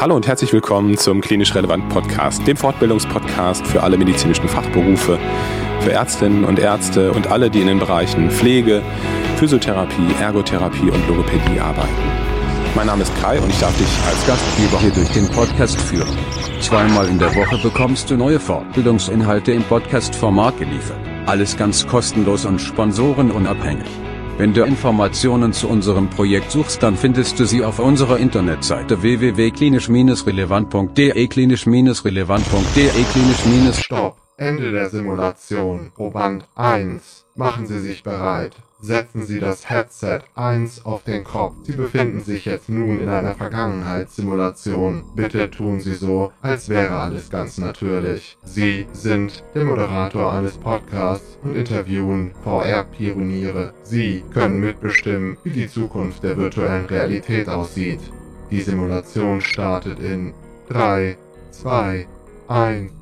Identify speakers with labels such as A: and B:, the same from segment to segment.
A: Hallo und herzlich willkommen zum Klinisch Relevant Podcast, dem Fortbildungspodcast für alle medizinischen Fachberufe, für Ärztinnen und Ärzte und alle, die in den Bereichen Pflege, Physiotherapie, Ergotherapie und Logopädie arbeiten. Mein Name ist Kai und ich darf dich als Gastgeber
B: hier durch den Podcast führen. Zweimal in der Woche bekommst du neue Fortbildungsinhalte im Podcast-Format geliefert. Alles ganz kostenlos und sponsorenunabhängig. Wenn du Informationen zu unserem Projekt suchst, dann findest du sie auf unserer Internetseite www.klinisch-relevant.de klinisch-relevant.de klinisch-
C: Stopp. Ende der Simulation. Proband 1. Machen Sie sich bereit. Setzen Sie das Headset 1 auf den Kopf. Sie befinden sich jetzt nun in einer Vergangenheitssimulation. Bitte tun Sie so, als wäre alles ganz natürlich. Sie sind der Moderator eines Podcasts und interviewen VR-Pioniere. Sie können mitbestimmen, wie die Zukunft der virtuellen Realität aussieht. Die Simulation startet in 3, 2, 1.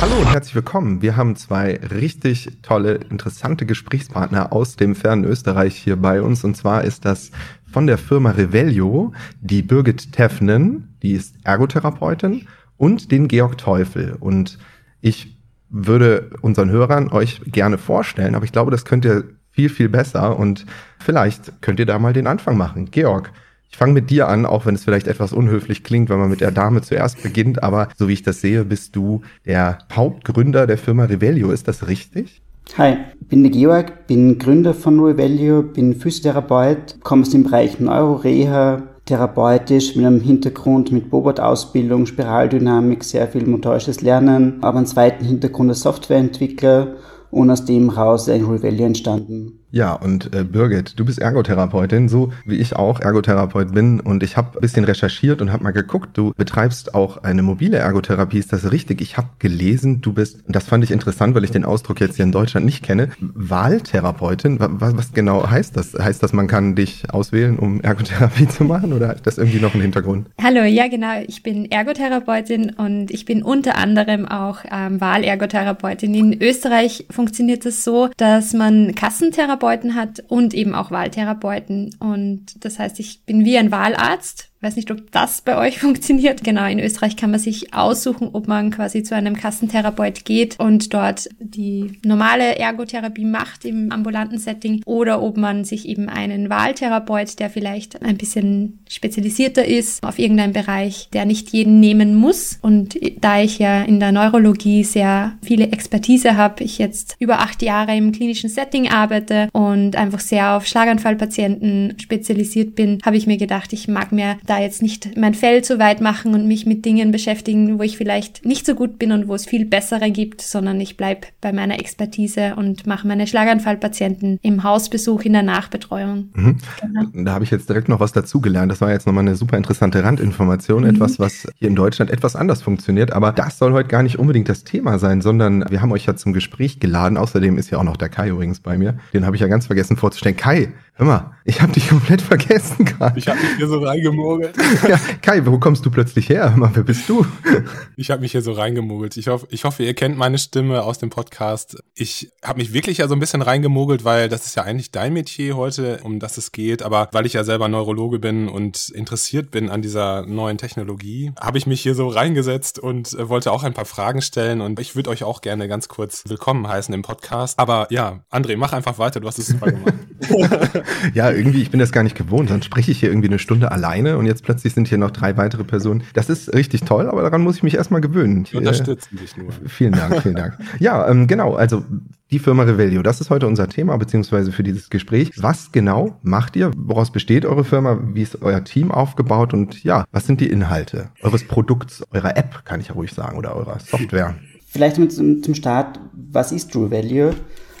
D: Hallo und herzlich willkommen. Wir haben zwei richtig tolle, interessante Gesprächspartner aus dem fernen Österreich hier bei uns. Und zwar ist das von der Firma Revelio die Birgit Teffnen, die ist Ergotherapeutin, und den Georg Teufel. Und ich würde unseren Hörern euch gerne vorstellen, aber ich glaube, das könnt ihr viel, viel besser. Und vielleicht könnt ihr da mal den Anfang machen. Georg, ich fange mit dir an, auch wenn es vielleicht etwas unhöflich klingt, wenn man mit der Dame zuerst beginnt, aber so wie ich das sehe, bist du der Hauptgründer der Firma Revelio. Ist das richtig?
E: Hi, ich bin der Georg, bin Gründer von Revelio, bin Physiotherapeut, komme aus dem Bereich Neuroreha, therapeutisch mit einem Hintergrund mit Bobot-Ausbildung, Spiraldynamik, sehr viel motorisches Lernen, aber einen zweiten Hintergrund als Softwareentwickler und aus dem raus ein Revelio entstanden.
D: Ja, und äh, Birgit, du bist Ergotherapeutin, so wie ich auch Ergotherapeut bin. Und ich habe ein bisschen recherchiert und habe mal geguckt, du betreibst auch eine mobile Ergotherapie. Ist das richtig? Ich habe gelesen, du bist, das fand ich interessant, weil ich den Ausdruck jetzt hier in Deutschland nicht kenne, Wahltherapeutin. Was, was genau heißt das? Heißt das, man kann dich auswählen, um Ergotherapie zu machen oder hat das irgendwie noch einen Hintergrund?
F: Hallo, ja genau, ich bin Ergotherapeutin und ich bin unter anderem auch ähm, Wahlergotherapeutin. In Österreich funktioniert es das so, dass man Kassentherapie Therapeuten hat und eben auch Wahltherapeuten. Und das heißt, ich bin wie ein Wahlarzt weiß nicht, ob das bei euch funktioniert. Genau, in Österreich kann man sich aussuchen, ob man quasi zu einem Kassentherapeut geht und dort die normale Ergotherapie macht im ambulanten Setting oder ob man sich eben einen Wahltherapeut, der vielleicht ein bisschen spezialisierter ist auf irgendeinen Bereich, der nicht jeden nehmen muss. Und da ich ja in der Neurologie sehr viele Expertise habe, ich jetzt über acht Jahre im klinischen Setting arbeite und einfach sehr auf Schlaganfallpatienten spezialisiert bin, habe ich mir gedacht, ich mag mir da jetzt nicht mein Feld so weit machen und mich mit Dingen beschäftigen, wo ich vielleicht nicht so gut bin und wo es viel bessere gibt, sondern ich bleibe bei meiner Expertise und mache meine Schlaganfallpatienten im Hausbesuch in der Nachbetreuung.
D: Mhm. Genau. Da habe ich jetzt direkt noch was dazugelernt. Das war jetzt nochmal eine super interessante Randinformation, mhm. etwas, was hier in Deutschland etwas anders funktioniert. Aber das soll heute gar nicht unbedingt das Thema sein, sondern wir haben euch ja zum Gespräch geladen. Außerdem ist ja auch noch der Kai übrigens bei mir. Den habe ich ja ganz vergessen vorzustellen. Kai, hör mal, ich habe dich komplett vergessen
A: gerade. Ich habe mich hier so reingemogelt.
D: Ja, Kai, wo kommst du plötzlich her? Wer bist du?
A: Ich habe mich hier so reingemogelt. Ich hoffe, ich hoffe, ihr kennt meine Stimme aus dem Podcast. Ich habe mich wirklich ja so ein bisschen reingemogelt, weil das ist ja eigentlich dein Metier heute, um das es geht. Aber weil ich ja selber Neurologe bin und interessiert bin an dieser neuen Technologie, habe ich mich hier so reingesetzt und äh, wollte auch ein paar Fragen stellen. Und ich würde euch auch gerne ganz kurz willkommen heißen im Podcast. Aber ja, André, mach einfach weiter. Du hast es super gemacht.
D: ja, irgendwie, ich bin das gar nicht gewohnt. Dann spreche ich hier irgendwie eine Stunde alleine und jetzt plötzlich sind hier noch drei weitere Personen. Das ist richtig toll, aber daran muss ich mich erstmal gewöhnen.
A: Wir unterstützen dich nur.
D: Vielen Dank, vielen Dank. Ja, ähm, genau, also die Firma Revelio, das ist heute unser Thema, beziehungsweise für dieses Gespräch. Was genau macht ihr? Woraus besteht eure Firma? Wie ist euer Team aufgebaut? Und ja, was sind die Inhalte eures Produkts, eurer App, kann ich ja ruhig sagen, oder eurer Software?
E: Vielleicht zum, zum Start, was ist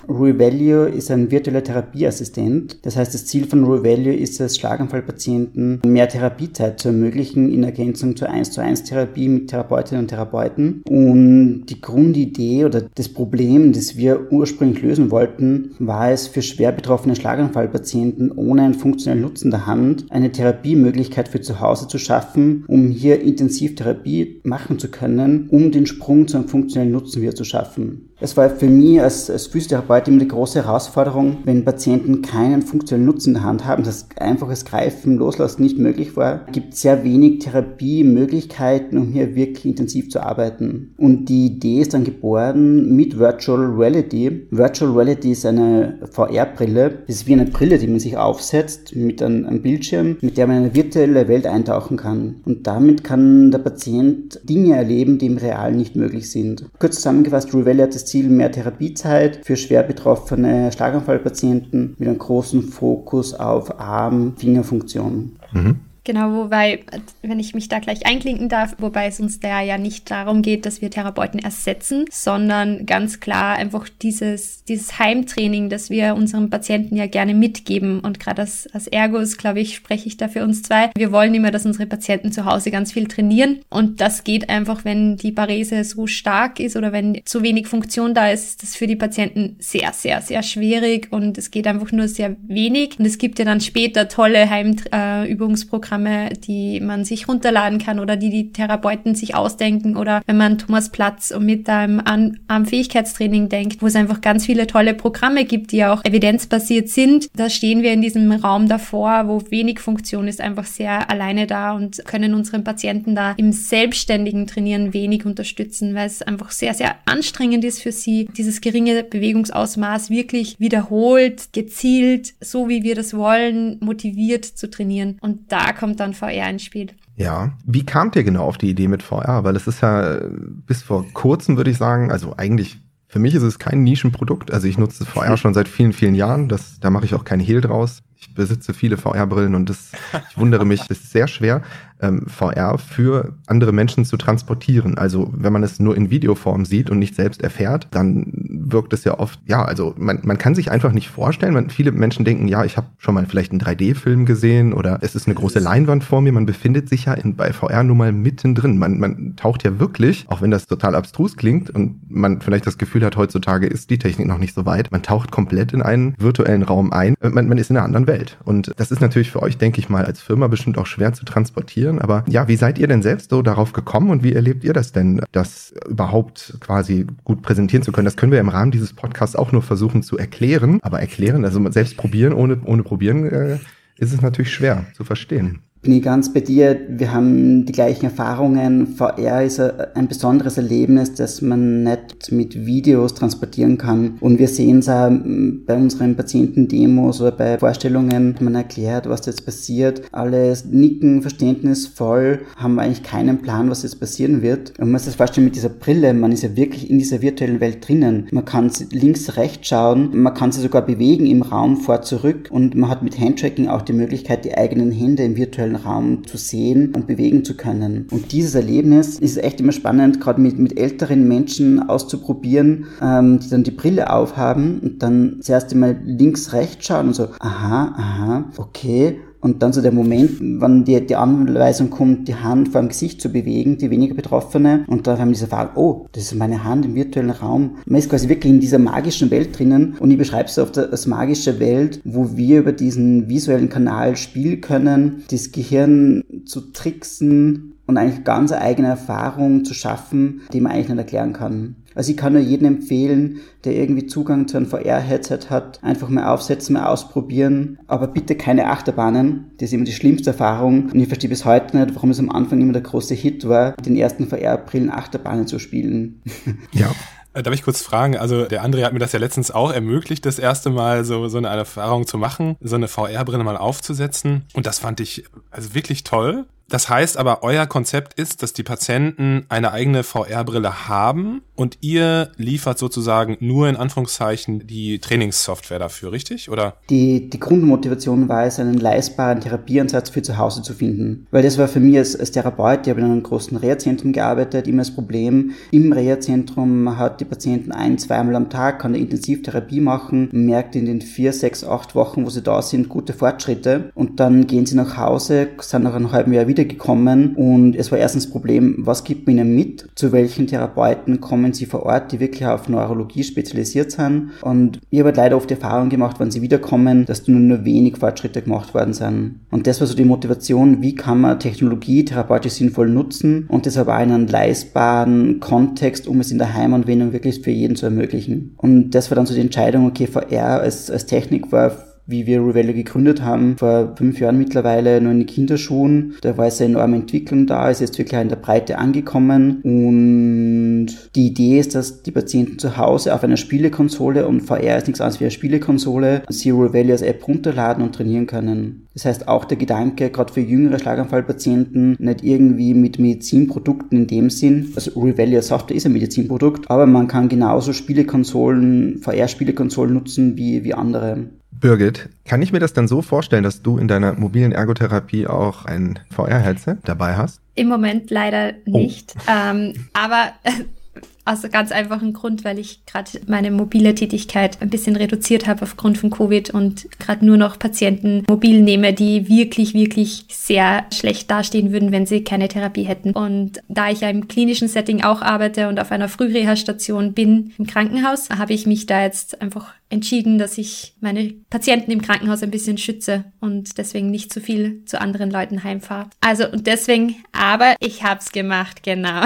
E: Revalue ist ein virtueller Therapieassistent. Das heißt, das Ziel von Revalue ist es, Schlaganfallpatienten mehr Therapiezeit zu ermöglichen in Ergänzung zur 1 zu 1 Therapie mit Therapeutinnen und Therapeuten. Und die Grundidee oder das Problem, das wir ursprünglich lösen wollten, war es für schwer betroffene Schlaganfallpatienten ohne einen funktionellen Nutzen der Hand eine Therapiemöglichkeit für zu Hause zu schaffen, um hier Intensivtherapie machen zu können, um den Sprung zu einem funktionellen Nutzen wieder zu schaffen. Es war für mich als, als Physiotherapeut immer die große Herausforderung, wenn Patienten keinen funktionellen Nutzen in der Hand haben, das einfaches Greifen, Loslassen nicht möglich war, gibt sehr wenig Therapiemöglichkeiten, um hier wirklich intensiv zu arbeiten. Und die Idee ist dann geboren mit Virtual Reality. Virtual Reality ist eine VR-Brille. Das ist wie eine Brille, die man sich aufsetzt mit einem, einem Bildschirm, mit der man in eine virtuelle Welt eintauchen kann. Und damit kann der Patient Dinge erleben, die im Realen nicht möglich sind. Kurz zusammengefasst, Revelli hat das Ziel mehr Therapiezeit für schwer betroffene Schlaganfallpatienten mit einem großen Fokus auf Arm-Fingerfunktion. Mhm.
F: Genau, wobei, wenn ich mich da gleich einklinken darf, wobei es uns da ja nicht darum geht, dass wir Therapeuten ersetzen, sondern ganz klar einfach dieses, dieses Heimtraining, das wir unseren Patienten ja gerne mitgeben. Und gerade als, als Ergos, glaube ich, spreche ich da für uns zwei. Wir wollen immer, dass unsere Patienten zu Hause ganz viel trainieren. Und das geht einfach, wenn die Parese so stark ist oder wenn zu wenig Funktion da ist, ist das für die Patienten sehr, sehr, sehr schwierig und es geht einfach nur sehr wenig. Und es gibt ja dann später tolle Heimübungsprogramme Programme, die man sich runterladen kann oder die die Therapeuten sich ausdenken oder wenn man Thomas Platz mit einem Armfähigkeitstraining denkt, wo es einfach ganz viele tolle Programme gibt, die auch evidenzbasiert sind. Da stehen wir in diesem Raum davor, wo wenig Funktion ist, einfach sehr alleine da und können unseren Patienten da im selbstständigen Trainieren wenig unterstützen, weil es einfach sehr, sehr anstrengend ist für sie, dieses geringe Bewegungsausmaß wirklich wiederholt, gezielt, so wie wir das wollen, motiviert zu trainieren. Und da kommt dann VR ins Spiel.
D: Ja, wie kamt ihr genau auf die Idee mit VR? Weil es ist ja äh, bis vor kurzem, würde ich sagen, also eigentlich für mich ist es kein Nischenprodukt. Also ich nutze VR schon seit vielen, vielen Jahren. Das, da mache ich auch kein Hehl draus. Ich besitze viele VR-Brillen und das, ich wundere mich, das ist sehr schwer ähm, VR für andere Menschen zu transportieren. Also wenn man es nur in Videoform sieht und nicht selbst erfährt, dann wirkt es ja oft, ja, also man, man kann sich einfach nicht vorstellen. Man, viele Menschen denken, ja, ich habe schon mal vielleicht einen 3D-Film gesehen oder es ist eine große Leinwand vor mir. Man befindet sich ja in, bei VR nun mal mittendrin. Man, man taucht ja wirklich, auch wenn das total abstrus klingt und man vielleicht das Gefühl hat, heutzutage ist die Technik noch nicht so weit, man taucht komplett in einen virtuellen Raum ein. Man, man ist in einer anderen Welt. Und das ist natürlich für euch, denke ich mal, als Firma bestimmt auch schwer zu transportieren. Aber ja, wie seid ihr denn selbst so darauf gekommen und wie erlebt ihr das denn, das überhaupt quasi gut präsentieren zu können? Das können wir im Rahmen dieses Podcasts auch nur versuchen zu erklären. Aber erklären, also selbst probieren ohne, ohne probieren, äh, ist es natürlich schwer zu verstehen
E: bin ich ganz bei dir. Wir haben die gleichen Erfahrungen. VR ist ein besonderes Erlebnis, das man nicht mit Videos transportieren kann. Und wir sehen es auch bei unseren Patientendemos oder bei Vorstellungen, man erklärt, was jetzt passiert. Alle nicken verständnisvoll, haben eigentlich keinen Plan, was jetzt passieren wird. Und man muss das vorstellen mit dieser Brille. Man ist ja wirklich in dieser virtuellen Welt drinnen. Man kann links, rechts schauen. Man kann sich sogar bewegen im Raum vor, zurück. Und man hat mit Handtracking auch die Möglichkeit, die eigenen Hände im virtuellen virtuellen Raum zu sehen und bewegen zu können. Und dieses Erlebnis ist echt immer spannend, gerade mit, mit älteren Menschen auszuprobieren, ähm, die dann die Brille aufhaben und dann zuerst einmal links, rechts schauen und so, aha, aha, okay, und dann so der Moment, wann die, die Anweisung kommt, die Hand vor dem Gesicht zu bewegen, die weniger Betroffene. Und da haben diese Frage, oh, das ist meine Hand im virtuellen Raum. Man ist quasi wirklich in dieser magischen Welt drinnen. Und ich beschreibe es oft als magische Welt, wo wir über diesen visuellen Kanal spielen können, das Gehirn zu tricksen und eigentlich ganz eigene Erfahrung zu schaffen, die man eigentlich nicht erklären kann. Also ich kann nur jedem empfehlen, der irgendwie Zugang zu einem VR-Headset hat, einfach mal aufsetzen, mal ausprobieren. Aber bitte keine Achterbahnen. Das ist immer die schlimmste Erfahrung. Und ich verstehe bis heute nicht, warum es am Anfang immer der große Hit war, den ersten VR-Brillen Achterbahnen zu spielen.
A: Ja. Äh, darf ich kurz fragen? Also der André hat mir das ja letztens auch ermöglicht, das erste Mal so, so eine Erfahrung zu machen, so eine VR-Brille mal aufzusetzen. Und das fand ich also wirklich toll. Das heißt aber, euer Konzept ist, dass die Patienten eine eigene VR-Brille haben und ihr liefert sozusagen nur in Anführungszeichen die Trainingssoftware dafür, richtig? Oder?
E: Die, die Grundmotivation war es, einen leistbaren Therapieansatz für zu Hause zu finden. Weil das war für mich als, als Therapeut, ich habe in einem großen Reha-Zentrum gearbeitet, immer das Problem, im Reha-Zentrum hat die Patienten ein, zweimal am Tag, kann eine Intensivtherapie machen, merkt in den vier, sechs, acht Wochen, wo sie da sind, gute Fortschritte und dann gehen sie nach Hause, sind nach einem halben Jahr wieder gekommen und es war erstens das Problem, was gibt man ihnen mit, zu welchen Therapeuten kommen kommen sie vor Ort, die wirklich auf Neurologie spezialisiert sind. Und ich habe halt leider oft die Erfahrung gemacht, wenn sie wiederkommen, dass nur, nur wenig Fortschritte gemacht worden sind. Und das war so die Motivation, wie kann man Technologie therapeutisch sinnvoll nutzen und das aber in einem leistbaren Kontext, um es in der Heimanwendung wirklich für jeden zu ermöglichen. Und das war dann so die Entscheidung, okay, VR als, als Technik war wie wir Revello gegründet haben, vor fünf Jahren mittlerweile nur in den Kinderschuhen. Da war es eine enorme Entwicklung da, ist jetzt wirklich in der Breite angekommen und die Idee ist, dass die Patienten zu Hause auf einer Spielekonsole und VR ist nichts anderes wie eine Spielekonsole, Zero als App runterladen und trainieren können. Das heißt auch der Gedanke, gerade für jüngere Schlaganfallpatienten, nicht irgendwie mit Medizinprodukten in dem Sinn, also Revelia Software ist ein Medizinprodukt, aber man kann genauso Spielekonsolen, VR-Spielekonsolen nutzen wie, wie andere.
D: Birgit, kann ich mir das dann so vorstellen, dass du in deiner mobilen Ergotherapie auch ein VR-Headset dabei hast?
F: Im Moment leider oh. nicht. Oh. Ähm, aber aus ganz einfachen Grund, weil ich gerade meine mobile Tätigkeit ein bisschen reduziert habe aufgrund von Covid und gerade nur noch Patienten mobil nehme, die wirklich, wirklich sehr schlecht dastehen würden, wenn sie keine Therapie hätten. Und da ich ja im klinischen Setting auch arbeite und auf einer Frühreha-Station bin im Krankenhaus, habe ich mich da jetzt einfach entschieden, dass ich meine Patienten im Krankenhaus ein bisschen schütze und deswegen nicht zu viel zu anderen Leuten heimfahre. Also und deswegen, aber ich habe es gemacht, genau.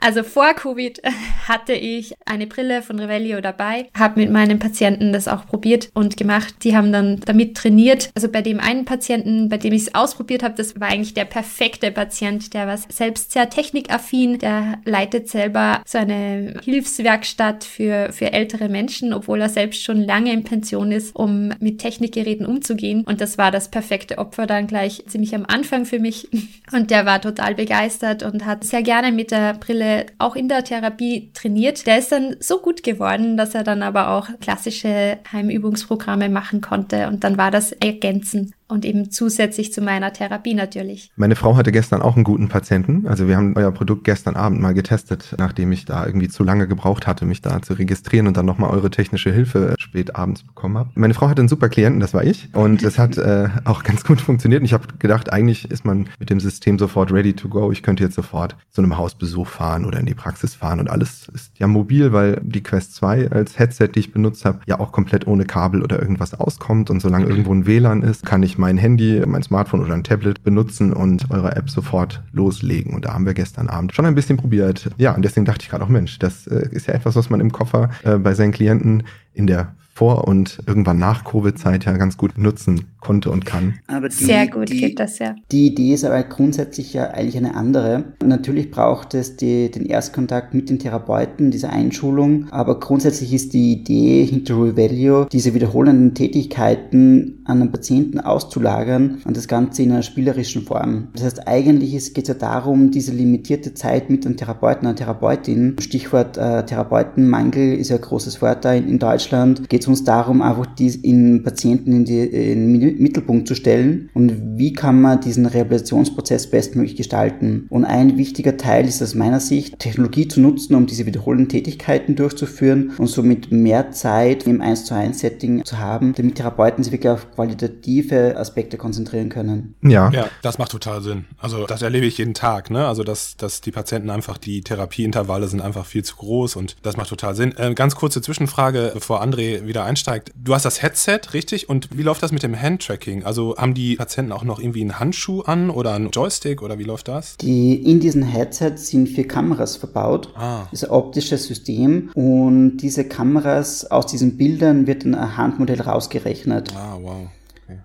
F: Also vor Covid hatte ich eine Brille von Revelio dabei, habe mit meinen Patienten das auch probiert und gemacht. Die haben dann damit trainiert. Also bei dem einen Patienten, bei dem ich es ausprobiert habe, das war eigentlich der perfekte Patient, der war selbst sehr technikaffin, der leitet selber so eine Hilfswerkstatt für, für ältere Menschen, obwohl er selbst schon schon lange in Pension ist, um mit Technikgeräten umzugehen. Und das war das perfekte Opfer dann gleich ziemlich am Anfang für mich. Und der war total begeistert und hat sehr gerne mit der Brille auch in der Therapie trainiert. Der ist dann so gut geworden, dass er dann aber auch klassische Heimübungsprogramme machen konnte. Und dann war das ergänzend und eben zusätzlich zu meiner Therapie natürlich.
D: Meine Frau hatte gestern auch einen guten Patienten. Also wir haben euer Produkt gestern Abend mal getestet, nachdem ich da irgendwie zu lange gebraucht hatte, mich da zu registrieren und dann nochmal eure technische Hilfe spät abends bekommen habe. Meine Frau hatte einen super Klienten, das war ich. Und es hat äh, auch ganz gut funktioniert. Und ich habe gedacht, eigentlich ist man mit dem System sofort ready to go. Ich könnte jetzt sofort zu einem Hausbesuch fahren oder in die Praxis fahren und alles ist ja mobil, weil die Quest 2 als Headset, die ich benutzt habe, ja auch komplett ohne Kabel oder irgendwas auskommt. Und solange irgendwo ein WLAN ist, kann ich mein Handy, mein Smartphone oder ein Tablet benutzen und eure App sofort loslegen. Und da haben wir gestern Abend schon ein bisschen probiert. Ja, und deswegen dachte ich gerade auch, Mensch, das äh, ist ja etwas, was man im Koffer äh, bei seinen Klienten in der vor- und irgendwann nach Covid-Zeit ja ganz gut nutzen konnte und kann.
F: Aber die, Sehr gut die, geht das ja.
E: Die Idee ist aber grundsätzlich ja eigentlich eine andere. Natürlich braucht es die, den Erstkontakt mit den Therapeuten, diese Einschulung, aber grundsätzlich ist die Idee hinter Revalue, diese wiederholenden Tätigkeiten an den Patienten auszulagern und das Ganze in einer spielerischen Form. Das heißt, eigentlich geht es ja darum, diese limitierte Zeit mit einem Therapeuten, einer Therapeutin, Stichwort äh, Therapeutenmangel ist ja ein großes Wort da in, in Deutschland, geht es uns darum, einfach die in Patienten in, die, in den Mittelpunkt zu stellen und wie kann man diesen Rehabilitationsprozess bestmöglich gestalten. Und ein wichtiger Teil ist aus meiner Sicht, Technologie zu nutzen, um diese wiederholenden Tätigkeiten durchzuführen und somit mehr Zeit im 1 zu 1 Setting zu haben, damit Therapeuten sich wirklich auf qualitative Aspekte konzentrieren können.
A: Ja. Ja, das macht total Sinn. Also das erlebe ich jeden Tag, ne? Also dass, dass die Patienten einfach, die Therapieintervalle sind einfach viel zu groß und das macht total Sinn. Äh, ganz kurze Zwischenfrage, bevor André wieder einsteigt. Du hast das Headset, richtig? Und wie läuft das mit dem Handtracking? Also haben die Patienten auch noch irgendwie einen Handschuh an oder einen Joystick oder wie läuft das?
E: Die, in diesen Headsets sind vier Kameras verbaut. Ah. Das ist ein optisches System und diese Kameras aus diesen Bildern wird dann ein Handmodell rausgerechnet. Ah, wow. Okay.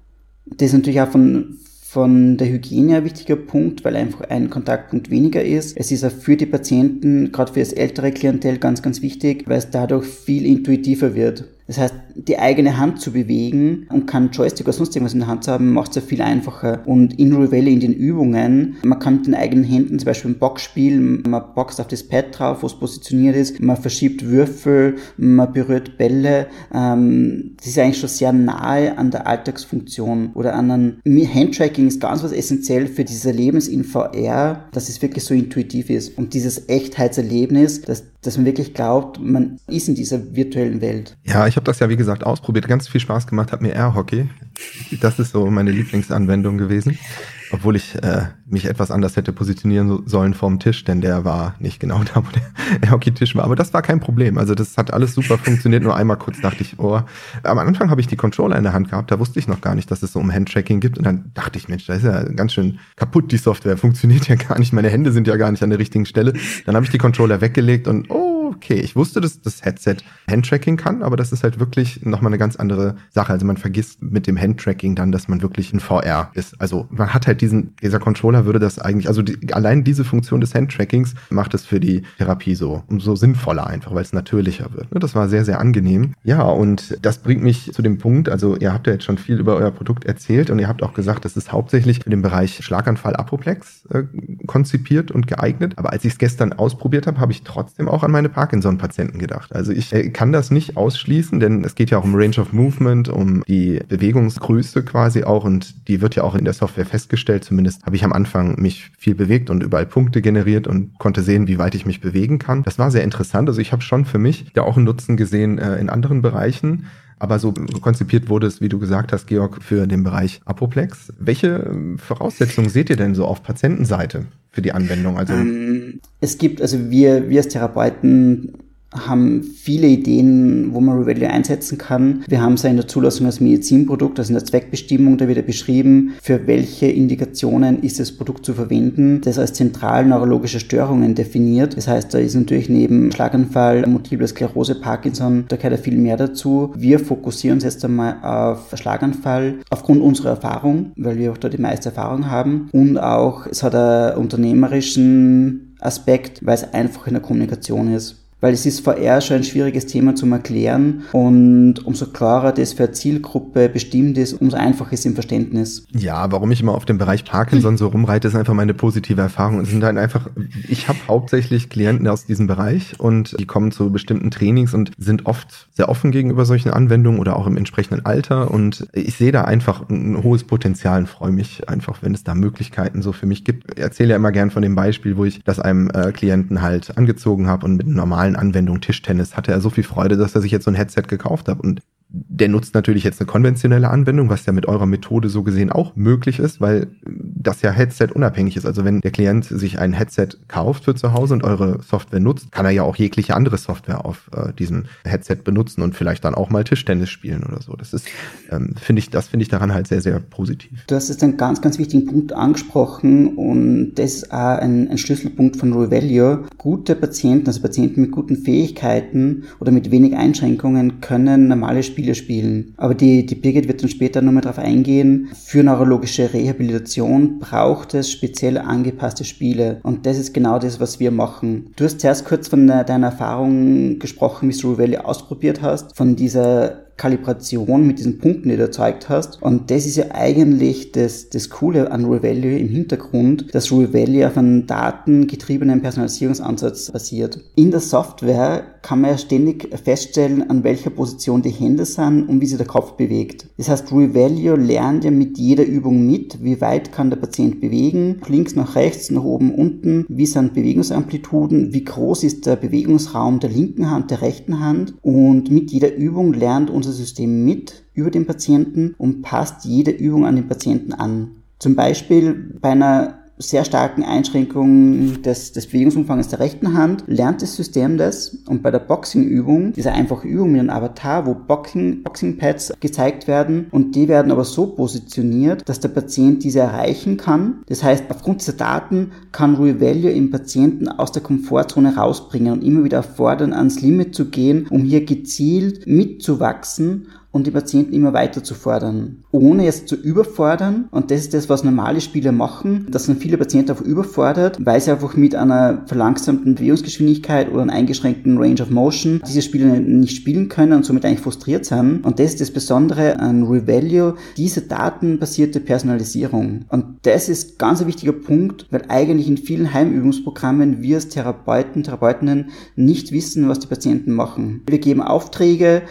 E: Das ist natürlich auch von, von der Hygiene ein wichtiger Punkt, weil einfach ein Kontaktpunkt weniger ist. Es ist auch für die Patienten, gerade für das ältere Klientel, ganz, ganz wichtig, weil es dadurch viel intuitiver wird. Das heißt, die eigene Hand zu bewegen und kein Joystick oder sonst irgendwas in der Hand zu haben, macht es ja viel einfacher. Und in Revelle in den Übungen, man kann mit den eigenen Händen zum Beispiel ein Boxspiel, man boxt auf das Pad drauf, wo es positioniert ist, man verschiebt Würfel, man berührt Bälle. Ähm, das ist eigentlich schon sehr nahe an der Alltagsfunktion oder an einem Handtracking ist ganz was essentiell für dieses Erlebnis in VR, dass es wirklich so intuitiv ist. Und dieses Echtheitserlebnis, dass dass man wirklich glaubt, man ist in dieser virtuellen Welt.
D: Ja, ich habe das ja wie gesagt ausprobiert, ganz viel Spaß gemacht, hat mir Air Hockey. Das ist so meine Lieblingsanwendung gewesen. Obwohl ich äh, mich etwas anders hätte positionieren sollen vorm Tisch, denn der war nicht genau da, wo der Hockey-Tisch war. Aber das war kein Problem. Also das hat alles super funktioniert. Nur einmal kurz dachte ich, oh. Am Anfang habe ich die Controller in der Hand gehabt. Da wusste ich noch gar nicht, dass es so um Handtracking gibt. Und dann dachte ich, Mensch, da ist ja ganz schön kaputt, die Software. Funktioniert ja gar nicht. Meine Hände sind ja gar nicht an der richtigen Stelle. Dann habe ich die Controller weggelegt und oh, okay, ich wusste, dass das Headset Handtracking kann, aber das ist halt wirklich nochmal eine ganz andere Sache. Also man vergisst mit dem Handtracking dann, dass man wirklich ein VR ist. Also man hat halt diesen, dieser Controller würde das eigentlich, also die, allein diese Funktion des Handtrackings macht es für die Therapie so umso sinnvoller einfach, weil es natürlicher wird. Das war sehr, sehr angenehm. Ja, und das bringt mich zu dem Punkt, also ihr habt ja jetzt schon viel über euer Produkt erzählt und ihr habt auch gesagt, das ist hauptsächlich für den Bereich Schlaganfall Apoplex äh, konzipiert und geeignet. Aber als ich es gestern ausprobiert habe, habe ich trotzdem auch an meine Parkinson-Patienten gedacht. Also ich äh, kann das nicht ausschließen, denn es geht ja auch um Range of Movement, um die Bewegungsgröße quasi auch und die wird ja auch in der Software festgestellt. Zumindest habe ich am Anfang mich viel bewegt und überall Punkte generiert und konnte sehen, wie weit ich mich bewegen kann. Das war sehr interessant. Also ich habe schon für mich da auch einen Nutzen gesehen äh, in anderen Bereichen. Aber so konzipiert wurde es, wie du gesagt hast, Georg, für den Bereich Apoplex. Welche ähm, Voraussetzungen seht ihr denn so auf Patientenseite für die Anwendung?
E: Also ähm, es gibt, also wir, wir als Therapeuten haben viele Ideen, wo man Revelio einsetzen kann. Wir haben es ja in der Zulassung als Medizinprodukt, also in der Zweckbestimmung, da wird beschrieben, für welche Indikationen ist das Produkt zu verwenden. Das als zentral neurologische Störungen definiert. Das heißt, da ist natürlich neben Schlaganfall, Multiple Sklerose, Parkinson, da gehört ja viel mehr dazu. Wir fokussieren uns jetzt einmal auf Schlaganfall aufgrund unserer Erfahrung, weil wir auch da die meiste Erfahrung haben. Und auch, es hat einen unternehmerischen Aspekt, weil es einfach in der Kommunikation ist weil es ist VR schon ein schwieriges Thema zum Erklären und umso klarer das für eine Zielgruppe bestimmt ist, umso einfacher ist im Verständnis.
D: Ja, warum ich immer auf dem Bereich Parkinson so rumreite, ist einfach meine positive Erfahrung. Es sind dann einfach, ich habe hauptsächlich Klienten aus diesem Bereich und die kommen zu bestimmten Trainings und sind oft sehr offen gegenüber solchen Anwendungen oder auch im entsprechenden Alter und ich sehe da einfach ein hohes Potenzial und freue mich einfach, wenn es da Möglichkeiten so für mich gibt. Ich erzähle ja immer gern von dem Beispiel, wo ich das einem äh, Klienten halt angezogen habe und mit einem normalen normalen Anwendung Tischtennis hatte er so viel Freude, dass er sich jetzt so ein Headset gekauft hat. Und der nutzt natürlich jetzt eine konventionelle Anwendung, was ja mit eurer Methode so gesehen auch möglich ist, weil das ja Headset unabhängig ist. Also wenn der Klient sich ein Headset kauft für zu Hause und eure Software nutzt, kann er ja auch jegliche andere Software auf äh, diesem Headset benutzen und vielleicht dann auch mal Tischtennis spielen oder so. Das ist, ähm, finde ich, das finde ich daran halt sehr, sehr positiv.
E: Du hast jetzt einen ganz, ganz wichtigen Punkt angesprochen und das ist auch ein, ein Schlüsselpunkt von Revelio. Gute Patienten, also Patienten mit guten Fähigkeiten oder mit wenig Einschränkungen können normale Spiele Spiele spielen. Aber die, die Birgit wird dann später nochmal darauf eingehen. Für neurologische Rehabilitation braucht es speziell angepasste Spiele. Und das ist genau das, was wir machen. Du hast zuerst kurz von deiner Erfahrung gesprochen, wie du Valley ausprobiert hast, von dieser Kalibration mit diesen Punkten, die du erzeugt hast. Und das ist ja eigentlich das, das Coole an Revalue im Hintergrund, dass Revalue auf einem datengetriebenen Personalisierungsansatz basiert. In der Software kann man ja ständig feststellen, an welcher Position die Hände sind und wie sich der Kopf bewegt. Das heißt, Revalue lernt ja mit jeder Übung mit, wie weit kann der Patient bewegen, links nach rechts, nach oben, unten, wie sind Bewegungsamplituden, wie groß ist der Bewegungsraum der linken Hand, der rechten Hand und mit jeder Übung lernt unser unser System mit über den Patienten und passt jede Übung an den Patienten an. Zum Beispiel bei einer sehr starken Einschränkungen des, des Bewegungsumfangs der rechten Hand lernt das System das und bei der Boxing-Übung, diese einfache Übung mit einem Avatar, wo Boxing, Boxing-Pads gezeigt werden und die werden aber so positioniert, dass der Patient diese erreichen kann. Das heißt, aufgrund dieser Daten kann Rui Value im Patienten aus der Komfortzone rausbringen und immer wieder fordern, ans Limit zu gehen, um hier gezielt mitzuwachsen und die Patienten immer weiter zu fordern, ohne es zu überfordern. Und das ist das, was normale Spieler machen. Das sind viele Patienten auch überfordert, weil sie einfach mit einer verlangsamten Bewegungsgeschwindigkeit oder einer eingeschränkten Range of Motion diese Spiele nicht spielen können und somit eigentlich frustriert sind. Und das ist das Besondere an Revalue, diese datenbasierte Personalisierung. Und das ist ganz ein wichtiger Punkt, weil eigentlich in vielen Heimübungsprogrammen wir als Therapeuten, Therapeutinnen nicht wissen, was die Patienten machen. Wir geben Aufträge,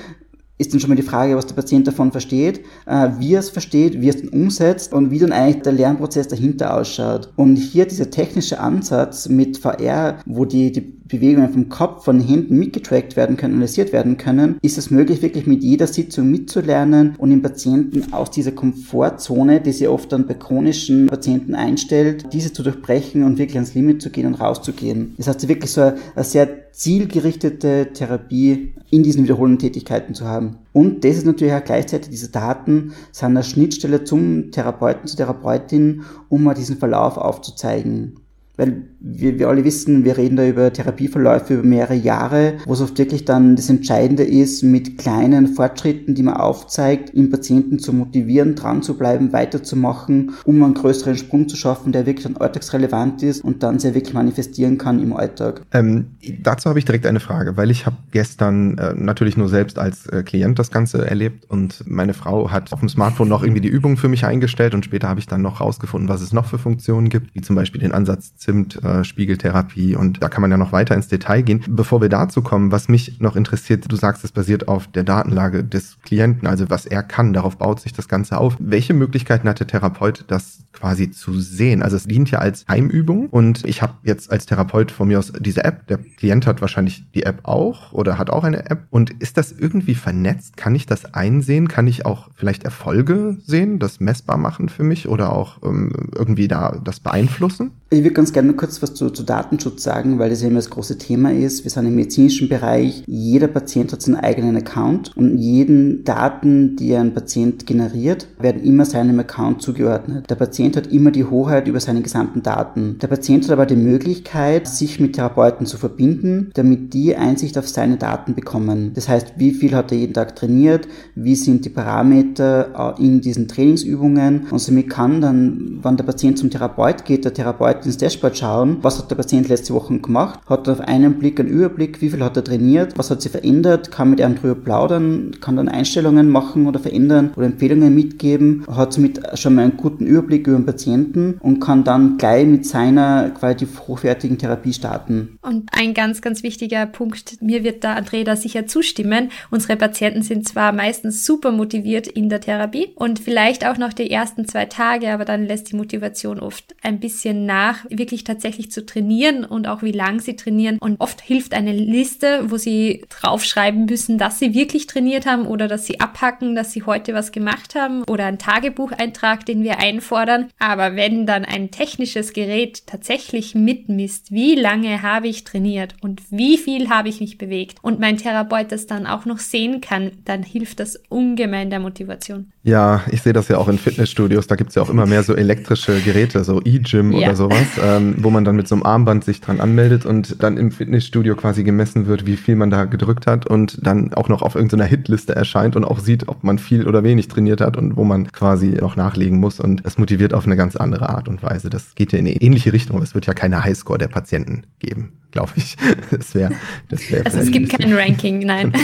E: ist dann schon mal die Frage, was der Patient davon versteht, äh, wie er es versteht, wie er es dann umsetzt und wie dann eigentlich der Lernprozess dahinter ausschaut. Und hier dieser technische Ansatz mit VR, wo die, die Bewegungen vom Kopf, von den Händen mitgetrackt werden können, analysiert werden können, ist es möglich, wirklich mit jeder Sitzung mitzulernen und den Patienten aus dieser Komfortzone, die sie oft dann bei chronischen Patienten einstellt, diese zu durchbrechen und wirklich ans Limit zu gehen und rauszugehen. Das heißt, wirklich so eine sehr zielgerichtete Therapie in diesen wiederholenden Tätigkeiten zu haben. Und das ist natürlich auch gleichzeitig, diese Daten sind eine Schnittstelle zum Therapeuten, zur Therapeutin, um mal diesen Verlauf aufzuzeigen. Weil wir, wir alle wissen, wir reden da über Therapieverläufe über mehrere Jahre, wo es oft wirklich dann das Entscheidende ist, mit kleinen Fortschritten, die man aufzeigt, den Patienten zu motivieren, dran zu bleiben, weiterzumachen, um einen größeren Sprung zu schaffen, der wirklich dann alltagsrelevant ist und dann sehr wirklich manifestieren kann im Alltag.
D: Ähm, dazu habe ich direkt eine Frage, weil ich habe gestern äh, natürlich nur selbst als äh, Klient das Ganze erlebt und meine Frau hat auf dem Smartphone noch irgendwie die Übung für mich eingestellt und später habe ich dann noch rausgefunden, was es noch für Funktionen gibt, wie zum Beispiel den Ansatz Zimt, äh, Spiegeltherapie und da kann man ja noch weiter ins Detail gehen. Bevor wir dazu kommen, was mich noch interessiert, du sagst, es basiert auf der Datenlage des Klienten, also was er kann, darauf baut sich das Ganze auf. Welche Möglichkeiten hat der Therapeut, das quasi zu sehen? Also es dient ja als Heimübung und ich habe jetzt als Therapeut von mir aus diese App, der Klient hat wahrscheinlich die App auch oder hat auch eine App und ist das irgendwie vernetzt? Kann ich das einsehen? Kann ich auch vielleicht Erfolge sehen, das messbar machen für mich oder auch ähm, irgendwie da das beeinflussen?
E: Ich würde ganz gerne kurz was zu, zu, Datenschutz sagen, weil das ja immer das große Thema ist. Wir sind im medizinischen Bereich. Jeder Patient hat seinen eigenen Account und jeden Daten, die ein Patient generiert, werden immer seinem Account zugeordnet. Der Patient hat immer die Hoheit über seine gesamten Daten. Der Patient hat aber die Möglichkeit, sich mit Therapeuten zu verbinden, damit die Einsicht auf seine Daten bekommen. Das heißt, wie viel hat er jeden Tag trainiert, wie sind die Parameter äh, in diesen Trainingsübungen und somit kann dann, wenn der Patient zum Therapeut geht, der Therapeut ins Dashboard schauen, was hat der Patient letzte Woche gemacht, hat er auf einen Blick einen Überblick, wie viel hat er trainiert, was hat sich verändert, kann mit einem drüber plaudern, kann dann Einstellungen machen oder verändern oder Empfehlungen mitgeben, hat somit schon mal einen guten Überblick über den Patienten und kann dann gleich mit seiner qualitativ hochwertigen Therapie starten.
F: Und ein ganz, ganz wichtiger Punkt, mir wird da Andrea da sicher zustimmen. Unsere Patienten sind zwar meistens super motiviert in der Therapie und vielleicht auch noch die ersten zwei Tage, aber dann lässt die Motivation oft ein bisschen nach wirklich tatsächlich zu trainieren und auch wie lang sie trainieren. Und oft hilft eine Liste, wo sie draufschreiben müssen, dass sie wirklich trainiert haben oder dass sie abhacken, dass sie heute was gemacht haben oder ein Tagebucheintrag, den wir einfordern. Aber wenn dann ein technisches Gerät tatsächlich mitmisst, wie lange habe ich trainiert und wie viel habe ich mich bewegt und mein Therapeut das dann auch noch sehen kann, dann hilft das ungemein der Motivation.
D: Ja, ich sehe das ja auch in Fitnessstudios, da gibt es ja auch immer mehr so elektrische Geräte, so E-Gym ja. oder sowas sowas, ähm, wo man dann mit so einem Armband sich dran anmeldet und dann im Fitnessstudio quasi gemessen wird, wie viel man da gedrückt hat und dann auch noch auf irgendeiner Hitliste erscheint und auch sieht, ob man viel oder wenig trainiert hat und wo man quasi noch nachlegen muss. Und das motiviert auf eine ganz andere Art und Weise. Das geht ja in eine ähnliche Richtung, aber es wird ja keine Highscore der Patienten geben, glaube ich. Das wäre, das wäre.
F: Also es gibt kein Ranking, nein.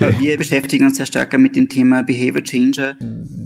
E: Okay. Wir beschäftigen uns sehr stärker mit dem Thema Behavior Changer.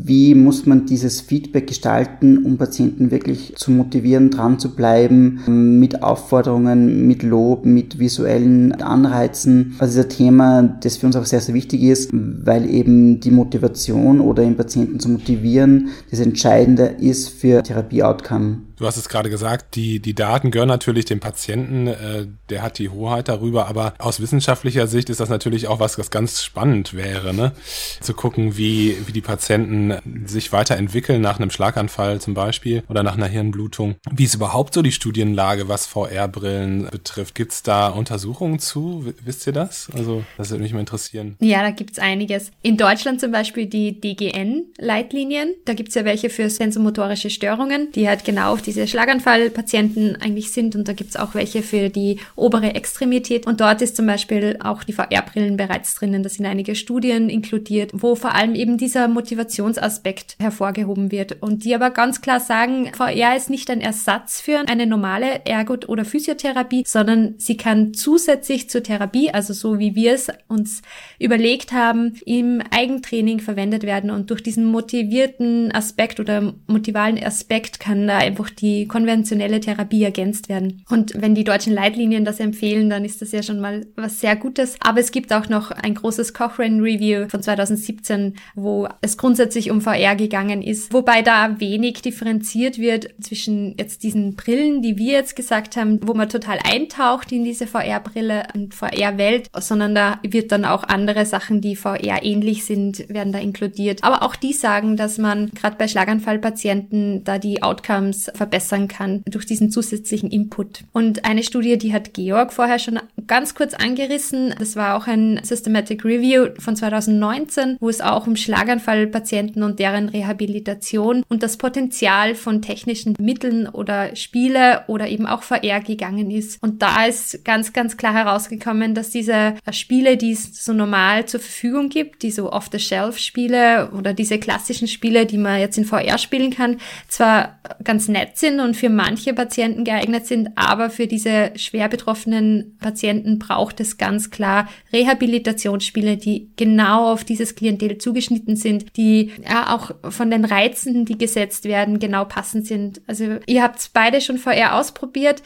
E: Wie muss man dieses Feedback gestalten, um Patienten wirklich zu motivieren, dran zu bleiben, mit Aufforderungen, mit Lob, mit visuellen Anreizen. Also dieser Thema, das für uns auch sehr, sehr wichtig ist, weil eben die Motivation oder den Patienten zu motivieren, das Entscheidende ist für Therapie-Outcome.
A: Du hast es gerade gesagt, die, die Daten gehören natürlich dem Patienten, äh, der hat die Hoheit darüber, aber aus wissenschaftlicher Sicht ist das natürlich auch was, was ganz spannend wäre, ne? Zu gucken, wie, wie die Patienten sich weiterentwickeln nach einem Schlaganfall zum Beispiel oder nach einer Hirnblutung. Wie ist überhaupt so die Studienlage, was VR-Brillen betrifft? Gibt es da Untersuchungen zu? Wisst ihr das? Also, das würde mich mal interessieren.
F: Ja, da gibt's einiges. In Deutschland zum Beispiel die DGN-Leitlinien. Da gibt's ja welche für sensomotorische Störungen, die halt genau diese Schlaganfallpatienten eigentlich sind. Und da gibt's auch welche für die obere Extremität. Und dort ist zum Beispiel auch die VR-Brillen bereits drinnen. Da sind einige Studien inkludiert, wo vor allem eben dieser Motivationsaspekt hervorgehoben wird. Und die aber ganz klar sagen, VR ist nicht ein Ersatz für eine normale Ergot- oder Physiotherapie, sondern sie kann zusätzlich zur Therapie, also so wie wir es uns überlegt haben, im Eigentraining verwendet werden. Und durch diesen motivierten Aspekt oder motivalen Aspekt kann da einfach die konventionelle Therapie ergänzt werden. Und wenn die deutschen Leitlinien das empfehlen, dann ist das ja schon mal was sehr Gutes. Aber es gibt auch noch ein großes Cochrane Review von 2017, wo es grundsätzlich um VR gegangen ist, wobei da wenig differenziert wird zwischen jetzt diesen Brillen, die wir jetzt gesagt haben, wo man total eintaucht in diese VR-Brille und VR-Welt, sondern da wird dann auch andere Sachen, die VR ähnlich sind, werden da inkludiert. Aber auch die sagen, dass man gerade bei Schlaganfallpatienten da die Outcomes verbessern kann durch diesen zusätzlichen Input. Und eine Studie, die hat Georg vorher schon ganz kurz angerissen, das war auch ein Systematic Review von 2019, wo es auch um Schlaganfallpatienten und deren Rehabilitation und das Potenzial von technischen Mitteln oder Spiele oder eben auch VR gegangen ist. Und da ist ganz, ganz klar herausgekommen, dass diese Spiele, die es so normal zur Verfügung gibt, die so Off-the-Shelf-Spiele oder diese klassischen Spiele, die man jetzt in VR spielen kann, zwar ganz nett sind und für manche Patienten geeignet sind, aber für diese schwer betroffenen Patienten braucht es ganz klar Rehabilitationsspiele, die genau auf dieses Klientel zugeschnitten sind, die ja auch von den Reizen, die gesetzt werden, genau passend sind. Also ihr habt beide schon VR ausprobiert.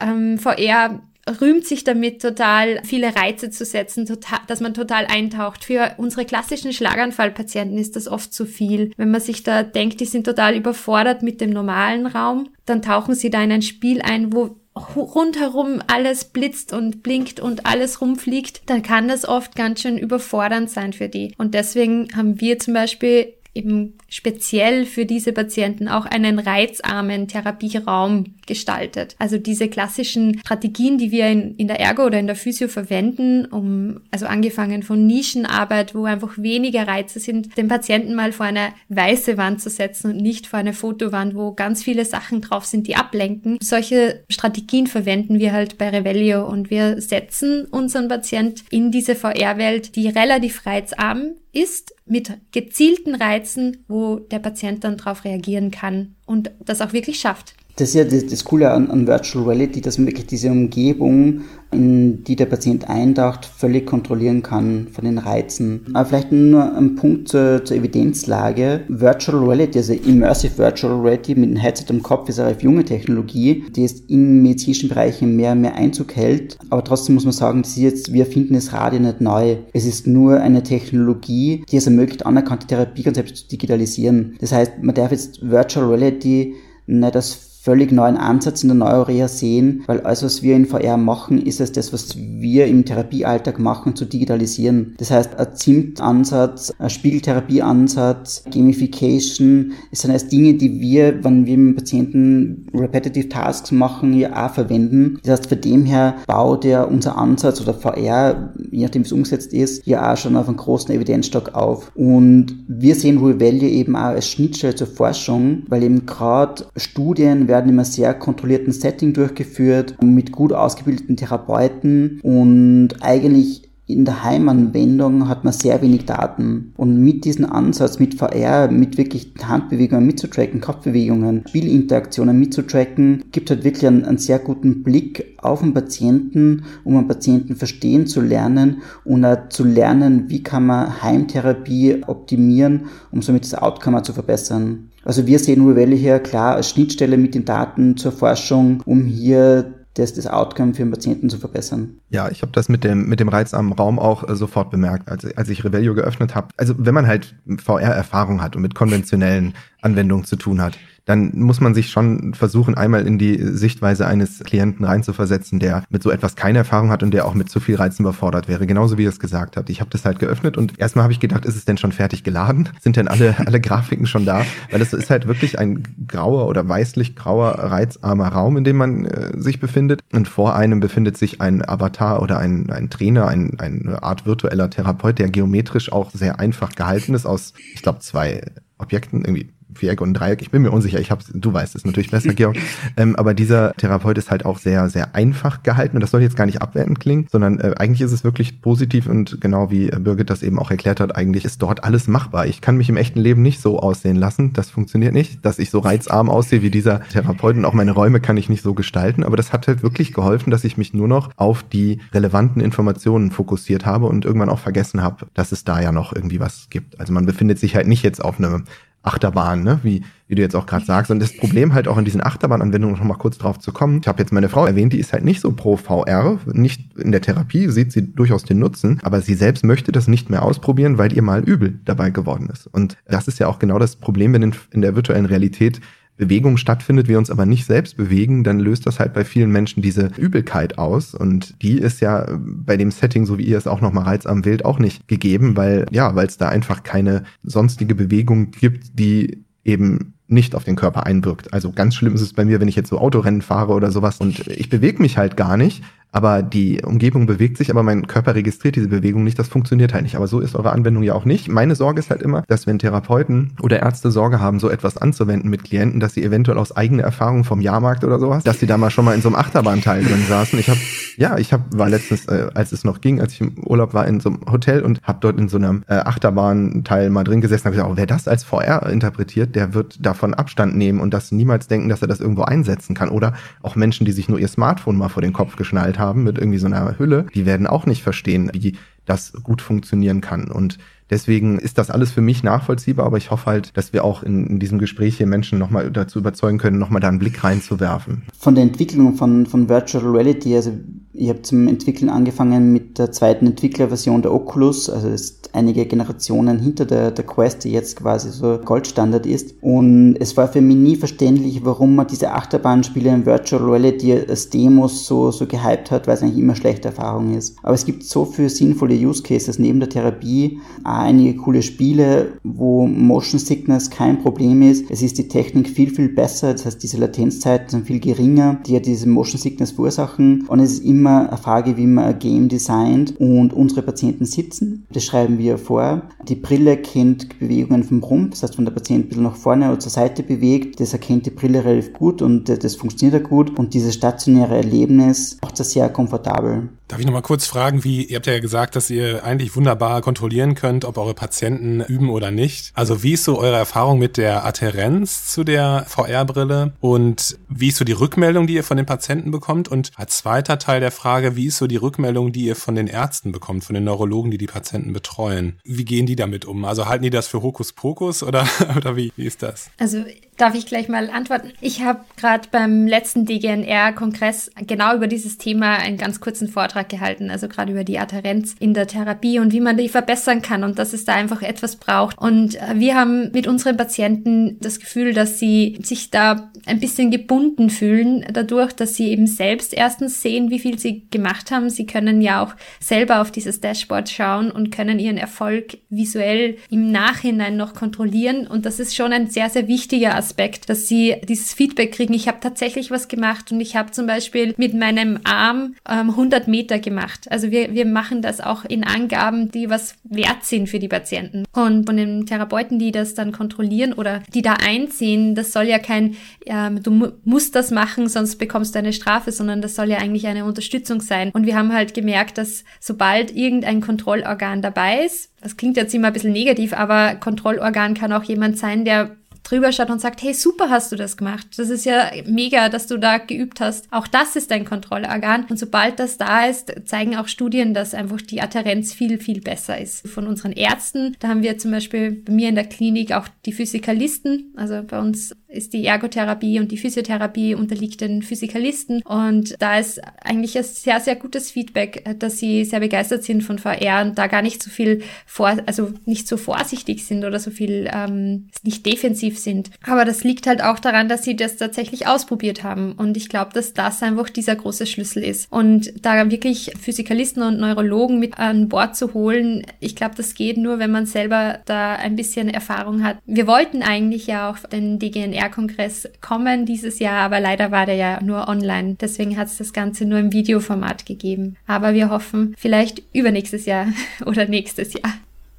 F: Ähm, VR rühmt sich damit total viele Reize zu setzen, total, dass man total eintaucht. Für unsere klassischen Schlaganfallpatienten ist das oft zu viel. Wenn man sich da denkt, die sind total überfordert mit dem normalen Raum, dann tauchen sie da in ein Spiel ein, wo rundherum alles blitzt und blinkt und alles rumfliegt, dann kann das oft ganz schön überfordernd sein für die. Und deswegen haben wir zum Beispiel eben speziell für diese Patienten auch einen reizarmen Therapieraum gestaltet. Also diese klassischen Strategien, die wir in, in der Ergo oder in der Physio verwenden, um, also angefangen von Nischenarbeit, wo einfach weniger Reize sind, den Patienten mal vor eine weiße Wand zu setzen und nicht vor eine Fotowand, wo ganz viele Sachen drauf sind, die ablenken. Solche Strategien verwenden wir halt bei Revelio und wir setzen unseren Patient in diese VR-Welt, die relativ reizarm ist, mit gezielten Reizen, wo der Patient dann darauf reagieren kann und das auch wirklich schafft.
E: Das ist ja das, das Coole an, an, Virtual Reality, dass man wirklich diese Umgebung, in die der Patient eintaucht, völlig kontrollieren kann von den Reizen. Aber vielleicht nur ein Punkt zur, zur Evidenzlage. Virtual Reality, also Immersive Virtual Reality mit einem Headset am Kopf, ist eine junge Technologie, die jetzt in medizinischen Bereichen mehr und mehr Einzug hält. Aber trotzdem muss man sagen, das ist jetzt, wir finden das Radio nicht neu. Es ist nur eine Technologie, die es ermöglicht, anerkannte Therapiekonzepte zu digitalisieren. Das heißt, man darf jetzt Virtual Reality nicht als völlig neuen Ansatz in der Neuroreha sehen, weil alles, was wir in VR machen, ist es das, was wir im Therapiealltag machen, zu digitalisieren. Das heißt, ein ZIMT-Ansatz, ein Spiegeltherapie-Ansatz, Gamification, es sind alles Dinge, die wir, wenn wir mit Patienten Repetitive Tasks machen, ja auch verwenden. Das heißt, von dem her baut ja unser Ansatz oder VR, je nachdem wie es umgesetzt ist, ja auch schon auf einen großen Evidenzstock auf. Und wir sehen Real Value eben auch als Schnittstelle zur Forschung, weil eben gerade Studien werden in einem sehr kontrollierten Setting durchgeführt, mit gut ausgebildeten Therapeuten und eigentlich in der Heimanwendung hat man sehr wenig Daten. Und mit diesem Ansatz, mit VR, mit wirklich Handbewegungen mitzutracken, Kopfbewegungen, Spielinteraktionen mitzutracken, gibt halt wirklich einen, einen, sehr guten Blick auf den Patienten, um einen Patienten verstehen zu lernen und auch zu lernen, wie kann man Heimtherapie optimieren, um somit das Outcome zu verbessern. Also wir sehen Reveli hier klar als Schnittstelle mit den Daten zur Forschung, um hier das, das Outcome für den Patienten zu verbessern.
D: Ja, ich habe das mit dem, mit dem reizarmen Raum auch äh, sofort bemerkt, als, als ich Revelio geöffnet habe. Also wenn man halt VR-Erfahrung hat und mit konventionellen Anwendungen zu tun hat, dann muss man sich schon versuchen, einmal in die Sichtweise eines Klienten reinzuversetzen, der mit so etwas keine Erfahrung hat und der auch mit zu viel Reizen überfordert wäre. Genauso wie ihr es gesagt habt. Ich habe das halt geöffnet und erstmal habe ich gedacht, ist es denn schon fertig geladen? Sind denn alle, alle Grafiken schon da? Weil es ist halt wirklich ein grauer oder weißlich grauer, reizarmer Raum, in dem man äh, sich befindet. Und vor einem befindet sich ein Avatar oder ein, ein Trainer, ein, eine Art virtueller Therapeut, der geometrisch auch sehr einfach gehalten ist aus, ich glaube, zwei Objekten, irgendwie Viereck und Dreieck. Ich bin mir unsicher. Ich hab's, du weißt es natürlich besser, Georg. Ähm, aber dieser Therapeut ist halt auch sehr, sehr einfach gehalten. Und das soll jetzt gar nicht abwertend klingen, sondern äh, eigentlich ist es wirklich positiv und genau wie Birgit das eben auch erklärt hat, eigentlich ist dort alles machbar. Ich kann mich im echten Leben nicht so aussehen lassen. Das funktioniert nicht, dass ich so reizarm aussehe wie dieser Therapeut und auch meine Räume kann ich nicht so gestalten. Aber das hat halt wirklich geholfen, dass ich mich nur noch auf die relevanten Informationen fokussiert habe und irgendwann auch vergessen habe, dass es da ja noch irgendwie was gibt. Also man befindet sich halt nicht jetzt auf einem Achterbahn, ne? wie, wie du jetzt auch gerade sagst. Und das Problem halt auch in diesen Achterbahn-Anwendungen, noch mal kurz drauf zu kommen. Ich habe jetzt meine Frau erwähnt, die ist halt nicht so pro VR, nicht in der Therapie, sieht sie durchaus den Nutzen, aber sie selbst möchte das nicht mehr ausprobieren, weil ihr mal übel dabei geworden ist. Und das ist ja auch genau das Problem, wenn in, in der virtuellen Realität Bewegung stattfindet, wir uns aber nicht selbst bewegen, dann löst das halt bei vielen Menschen diese Übelkeit aus. Und die ist ja bei dem Setting, so wie ihr es auch nochmal reizam wählt, auch nicht gegeben, weil, ja, weil es da einfach keine sonstige Bewegung gibt, die eben nicht auf den Körper einwirkt. Also ganz schlimm ist es bei mir, wenn ich jetzt so Autorennen fahre oder sowas und ich bewege mich halt gar nicht, aber die Umgebung bewegt sich, aber mein Körper registriert diese Bewegung nicht. Das funktioniert halt nicht. Aber so ist eure Anwendung ja auch nicht. Meine Sorge ist halt immer, dass wenn Therapeuten oder Ärzte Sorge haben, so etwas anzuwenden mit Klienten, dass sie eventuell aus eigener Erfahrung vom Jahrmarkt oder sowas, dass sie da mal schon mal in so einem Achterbahnteil drin saßen. Ich habe, ja, ich habe war letztens, äh, als es noch ging, als ich im Urlaub war, in so einem Hotel und habe dort in so einem äh, Achterbahnteil mal drin gesessen. Habe gesagt, oh, wer das als VR interpretiert, der wird davon Abstand nehmen und das niemals denken, dass er das irgendwo einsetzen kann. Oder auch Menschen, die sich nur ihr Smartphone mal vor den Kopf geschnallt haben haben mit irgendwie so einer Hülle, die werden auch nicht verstehen, wie das gut funktionieren kann. Und deswegen ist das alles für mich nachvollziehbar, aber ich hoffe halt, dass wir auch in, in diesem Gespräch hier Menschen nochmal dazu überzeugen können, nochmal da einen Blick reinzuwerfen.
E: Von der Entwicklung von, von Virtual Reality, also ich habe zum Entwickeln angefangen mit der zweiten Entwicklerversion der Oculus, also ist einige Generationen hinter der, der Quest, die jetzt quasi so Goldstandard ist. Und es war für mich nie verständlich, warum man diese Achterbahnspiele in Virtual Reality als Demos so, so gehypt hat, weil es eigentlich immer schlechte Erfahrung ist. Aber es gibt so viele sinnvolle Use Cases neben der Therapie, auch einige coole Spiele, wo Motion Sickness kein Problem ist. Es ist die Technik viel, viel besser, das heißt diese Latenzzeiten sind viel geringer, die ja diese Motion Sickness verursachen. Und es ist immer immer eine Frage, wie man ein Game designt und unsere Patienten sitzen. Das schreiben wir vor. Die Brille kennt Bewegungen vom Rumpf, das heißt, wenn der Patient ein bisschen nach vorne oder zur Seite bewegt, das erkennt die Brille relativ gut und das funktioniert auch gut. Und dieses stationäre Erlebnis macht das sehr komfortabel.
A: Darf ich nochmal kurz fragen, wie, ihr habt ja gesagt, dass ihr eigentlich wunderbar kontrollieren könnt, ob eure Patienten üben oder nicht. Also wie ist so eure Erfahrung mit der Adherenz zu der VR-Brille und wie ist so die Rückmeldung, die ihr von den Patienten bekommt? Und als zweiter Teil der Frage, wie ist so die Rückmeldung, die ihr von den Ärzten bekommt, von den Neurologen, die die Patienten betreuen? Wie gehen die damit um? Also halten die das für Hokuspokus oder, oder wie, wie ist das?
F: Also darf ich gleich mal antworten. Ich habe gerade beim letzten DGNR-Kongress genau über dieses Thema einen ganz kurzen Vortrag gehalten, also gerade über die Adherenz in der Therapie und wie man die verbessern kann und dass es da einfach etwas braucht. Und äh, wir haben mit unseren Patienten das Gefühl, dass sie sich da ein bisschen gebunden fühlen dadurch, dass sie eben selbst erstens sehen, wie viel sie gemacht haben. Sie können ja auch selber auf dieses Dashboard schauen und können ihren Erfolg visuell im Nachhinein noch kontrollieren. Und das ist schon ein sehr, sehr wichtiger Aspekt, dass sie dieses Feedback kriegen. Ich habe tatsächlich was gemacht und ich habe zum Beispiel mit meinem Arm ähm, 100 Meter gemacht. Also wir, wir machen das auch in Angaben, die was wert sind für die Patienten. Und von den Therapeuten, die das dann kontrollieren oder die da einziehen, das soll ja kein, ähm, du mu musst das machen, sonst bekommst du eine Strafe, sondern das soll ja eigentlich eine Unterstützung sein. Und wir haben halt gemerkt, dass sobald irgendein Kontrollorgan dabei ist, das klingt jetzt immer ein bisschen negativ, aber Kontrollorgan kann auch jemand sein, der drüber schaut und sagt, hey, super hast du das gemacht. Das ist ja mega, dass du da geübt hast. Auch das ist ein Kontrollorgan. Und sobald das da ist, zeigen auch Studien, dass einfach die Adherenz viel, viel besser ist. Von unseren Ärzten, da haben wir zum Beispiel bei mir in der Klinik auch die Physikalisten. Also bei uns ist die Ergotherapie und die Physiotherapie unterliegt den Physikalisten. Und da ist eigentlich ein sehr, sehr gutes Feedback, dass sie sehr begeistert sind von VR und da gar nicht so viel vor, also nicht so vorsichtig sind oder so viel ähm, nicht defensiv sind. Aber das liegt halt auch daran, dass sie das tatsächlich ausprobiert haben. Und ich glaube, dass das einfach dieser große Schlüssel ist. Und da wirklich Physikalisten und Neurologen mit an Bord zu holen, ich glaube, das geht nur, wenn man selber da ein bisschen Erfahrung hat. Wir wollten eigentlich ja auch den DGNR OER-Kongress kommen dieses Jahr, aber leider war der ja nur online. Deswegen hat es das Ganze nur im Videoformat gegeben. Aber wir hoffen vielleicht übernächstes Jahr oder nächstes Jahr.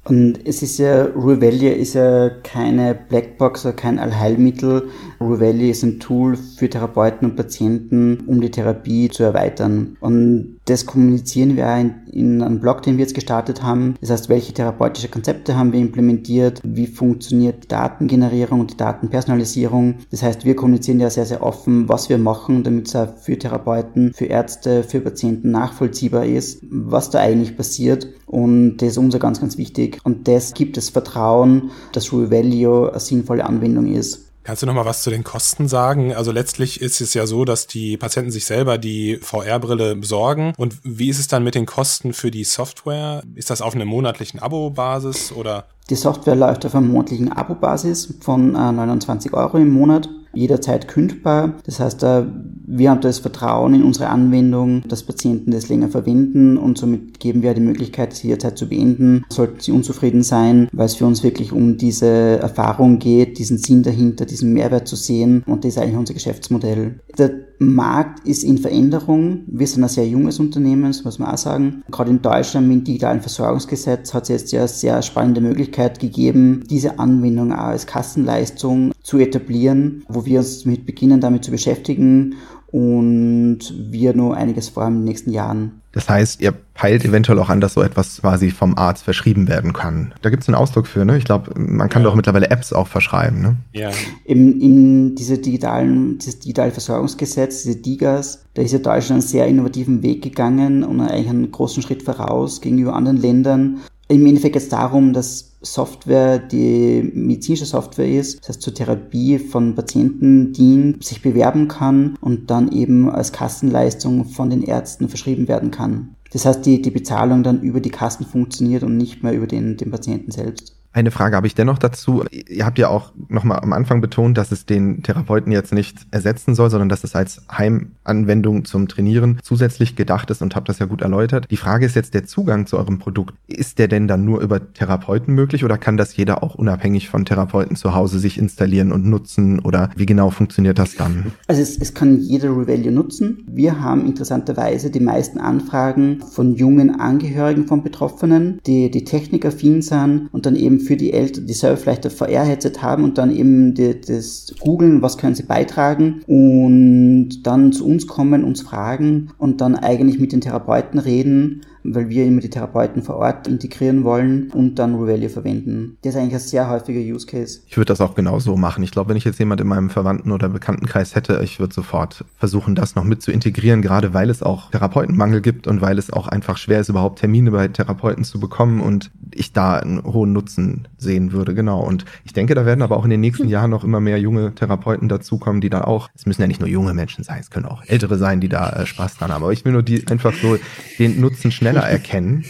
E: Und es ist ja, Ruvellia ist ja keine Blackbox oder kein Allheilmittel. Ruvellia ist ein Tool für Therapeuten und Patienten, um die Therapie zu erweitern. Und das kommunizieren wir in, in einem Blog, den wir jetzt gestartet haben. Das heißt, welche therapeutische Konzepte haben wir implementiert? Wie funktioniert die Datengenerierung und die Datenpersonalisierung? Das heißt, wir kommunizieren ja sehr, sehr offen, was wir machen, damit es auch für Therapeuten, für Ärzte, für Patienten nachvollziehbar ist, was da eigentlich passiert Und das ist uns ganz, ganz wichtig. Und das gibt das Vertrauen, dass Revalue eine sinnvolle Anwendung ist.
A: Kannst du noch mal was zu den Kosten sagen? Also letztlich ist es ja so, dass die Patienten sich selber die VR-Brille besorgen. Und wie ist es dann mit den Kosten für die Software? Ist das auf einer monatlichen Abo-Basis oder?
E: Die Software läuft auf einer monatlichen Abo-Basis von äh, 29 Euro im Monat jederzeit kündbar. Das heißt, äh, wir haben das Vertrauen in unsere Anwendung, dass Patienten das länger verwenden und somit geben wir die Möglichkeit, das jederzeit zu beenden. Sollten sie unzufrieden sein, weil es für uns wirklich um diese Erfahrung geht, diesen Sinn dahinter, diesen Mehrwert zu sehen und das ist eigentlich unser Geschäftsmodell. Der Markt ist in Veränderung. Wir sind ein sehr junges Unternehmen, das muss man auch sagen. Gerade in Deutschland mit dem digitalen Versorgungsgesetz hat es jetzt ja sehr spannende Möglichkeit gegeben, diese Anwendung auch als Kassenleistung zu etablieren, wo wir uns mit beginnen, damit zu beschäftigen und wir nur einiges vorhaben in den nächsten Jahren.
D: Das heißt, ihr peilt eventuell auch an, dass so etwas quasi vom Arzt verschrieben werden kann. Da gibt es einen Ausdruck für, ne? Ich glaube, man kann ja. doch mittlerweile Apps auch verschreiben, ne?
E: Ja. In, in diese digitalen, dieses digitale Versorgungsgesetz, diese DIGAS, da ist ja Deutschland einen sehr innovativen Weg gegangen und eigentlich einen großen Schritt voraus gegenüber anderen Ländern. Im Endeffekt geht es darum, dass Software, die medizinische Software ist, das heißt zur Therapie von Patienten dient, sich bewerben kann und dann eben als Kassenleistung von den Ärzten verschrieben werden kann. Das heißt, die, die Bezahlung dann über die Kassen funktioniert und nicht mehr über den, den Patienten selbst.
D: Eine Frage habe ich dennoch dazu. Ihr habt ja auch nochmal am Anfang betont, dass es den Therapeuten jetzt nicht ersetzen soll, sondern dass es als Heimanwendung zum Trainieren zusätzlich gedacht ist und habt das ja gut erläutert. Die Frage ist jetzt der Zugang zu eurem Produkt. Ist der denn dann nur über Therapeuten möglich oder kann das jeder auch unabhängig von Therapeuten zu Hause sich installieren und nutzen oder wie genau funktioniert das dann?
E: Also es, es kann jeder Revelio nutzen. Wir haben interessanterweise die meisten Anfragen von jungen Angehörigen von Betroffenen, die, die technikaffin sind und dann eben für die Eltern, die selber vielleicht ein VR-Headset haben und dann eben die, das googeln, was können sie beitragen und dann zu uns kommen, uns fragen und dann eigentlich mit den Therapeuten reden weil wir immer die Therapeuten vor Ort integrieren wollen und dann Revelio verwenden. Das ist eigentlich ein sehr häufiger Use Case.
D: Ich würde das auch genau so machen. Ich glaube, wenn ich jetzt jemand in meinem Verwandten- oder Bekanntenkreis hätte, ich würde sofort versuchen, das noch mit zu integrieren, gerade weil es auch Therapeutenmangel gibt und weil es auch einfach schwer ist, überhaupt Termine bei Therapeuten zu bekommen und ich da einen hohen Nutzen sehen würde, genau. Und ich denke, da werden aber auch in den nächsten Jahren noch immer mehr junge Therapeuten dazukommen, die da auch, es müssen ja nicht nur junge Menschen sein, es können auch ältere sein, die da äh, Spaß dran haben. Aber ich will nur die einfach so den Nutzen schnell schneller erkennen.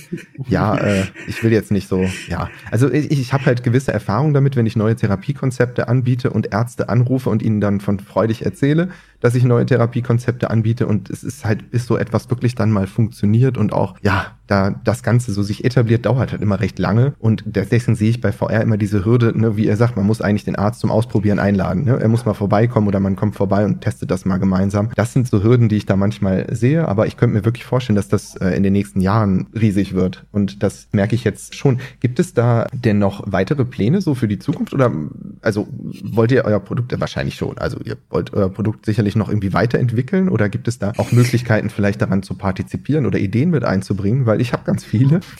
D: Ja, äh, ich will jetzt nicht so, ja. Also ich, ich habe halt gewisse Erfahrungen damit, wenn ich neue Therapiekonzepte anbiete und Ärzte anrufe und ihnen dann von freudig erzähle, dass ich neue Therapiekonzepte anbiete und es ist halt, bis so etwas wirklich dann mal funktioniert und auch, ja, da das Ganze so sich etabliert, dauert halt immer recht lange und deswegen sehe ich bei VR immer diese Hürde, ne, wie er sagt, man muss eigentlich den Arzt zum Ausprobieren einladen. Ne? Er muss mal vorbeikommen oder man kommt vorbei und testet das mal gemeinsam. Das sind so Hürden, die ich da manchmal sehe, aber ich könnte mir wirklich vorstellen, dass das äh, in den nächsten Jahren riesig wird und das merke ich jetzt schon. Gibt es da denn noch weitere Pläne so für die Zukunft oder also wollt ihr euer Produkt ja, wahrscheinlich schon, also ihr wollt euer Produkt sicherlich sich noch irgendwie weiterentwickeln oder gibt es da auch Möglichkeiten, vielleicht daran zu partizipieren oder Ideen mit einzubringen? Weil ich habe ganz viele.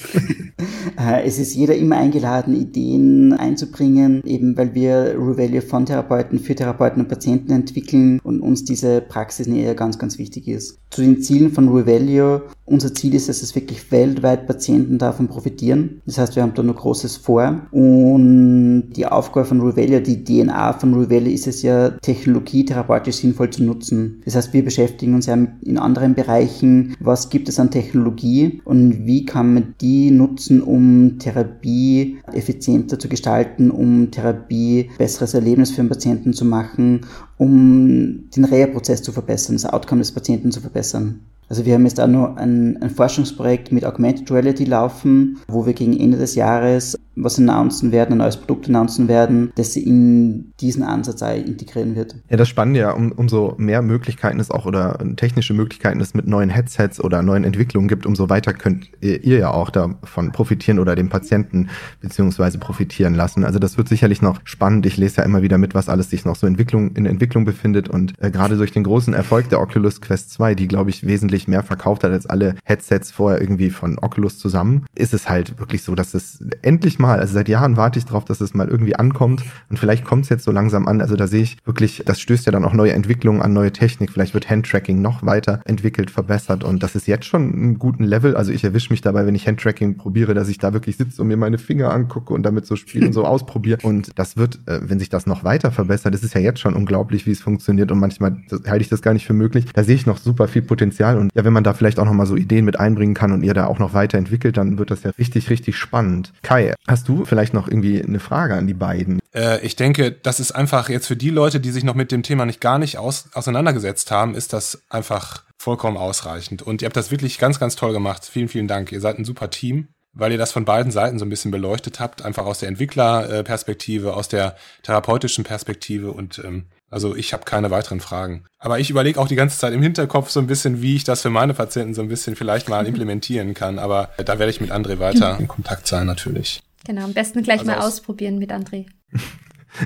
E: Äh, es ist jeder immer eingeladen, Ideen einzubringen, eben weil wir Revelio von Therapeuten für Therapeuten und Patienten entwickeln und uns diese Praxisnähe ganz, ganz wichtig ist. Zu den Zielen von Revelio. Unser Ziel ist, dass es wirklich weltweit Patienten davon profitieren. Das heißt, wir haben da noch Großes vor. Und die Aufgabe von Revelio, die DNA von Revelio ist es ja, Technologie therapeutisch sinnvoll zu nutzen. Das heißt, wir beschäftigen uns ja in anderen Bereichen, was gibt es an Technologie und wie kann man die nutzen, um Therapie effizienter zu gestalten, um Therapie besseres Erlebnis für den Patienten zu machen, um den Reha-Prozess zu verbessern, das Outcome des Patienten zu verbessern. Also wir haben jetzt auch noch ein, ein Forschungsprojekt mit Augmented Reality laufen, wo wir gegen Ende des Jahres was announcen werden, ein neues Produkt announcen werden, das sie in diesen Ansatz integrieren wird.
D: Ja, das Spannende ja, um, umso mehr Möglichkeiten es auch oder technische Möglichkeiten es mit neuen Headsets oder neuen Entwicklungen gibt, umso weiter könnt ihr ja auch davon profitieren oder den Patienten beziehungsweise profitieren lassen. Also das wird sicherlich noch spannend. Ich lese ja immer wieder mit, was alles sich noch so Entwicklung, in Entwicklung befindet und äh, gerade durch den großen Erfolg der Oculus Quest 2, die glaube ich wesentlich mehr verkauft hat als alle Headsets vorher irgendwie von Oculus zusammen, ist es halt wirklich so, dass es endlich mal Mal. Also seit Jahren warte ich darauf, dass es mal irgendwie ankommt und vielleicht kommt es jetzt so langsam an. Also da sehe ich wirklich, das stößt ja dann auch neue Entwicklungen an, neue Technik. Vielleicht wird Handtracking noch weiter entwickelt, verbessert und das ist jetzt schon einen guten Level. Also ich erwische mich dabei, wenn ich Handtracking probiere, dass ich da wirklich sitze und mir meine Finger angucke und damit so spiele und so ausprobiere. Und das wird, äh, wenn sich das noch weiter verbessert, das ist ja jetzt schon unglaublich, wie es funktioniert und manchmal halte ich das gar nicht für möglich. Da sehe ich noch super viel Potenzial und ja, wenn man da vielleicht auch noch mal so Ideen mit einbringen kann und ihr da auch noch weiterentwickelt, dann wird das ja richtig, richtig spannend. Kai, hast du vielleicht noch irgendwie eine Frage an die beiden?
A: Äh, ich denke, das ist einfach jetzt für die Leute, die sich noch mit dem Thema nicht gar nicht aus, auseinandergesetzt haben, ist das einfach vollkommen ausreichend. Und ihr habt das wirklich ganz, ganz toll gemacht. Vielen, vielen Dank. Ihr seid ein super Team weil ihr das von beiden Seiten so ein bisschen beleuchtet habt, einfach aus der Entwicklerperspektive, aus der therapeutischen Perspektive und ähm, also ich habe keine weiteren Fragen. Aber ich überlege auch die ganze Zeit im Hinterkopf so ein bisschen, wie ich das für meine Patienten so ein bisschen vielleicht mal implementieren kann. Aber da werde ich mit André weiter in Kontakt sein natürlich.
F: Genau, am besten gleich also mal ausprobieren mit André.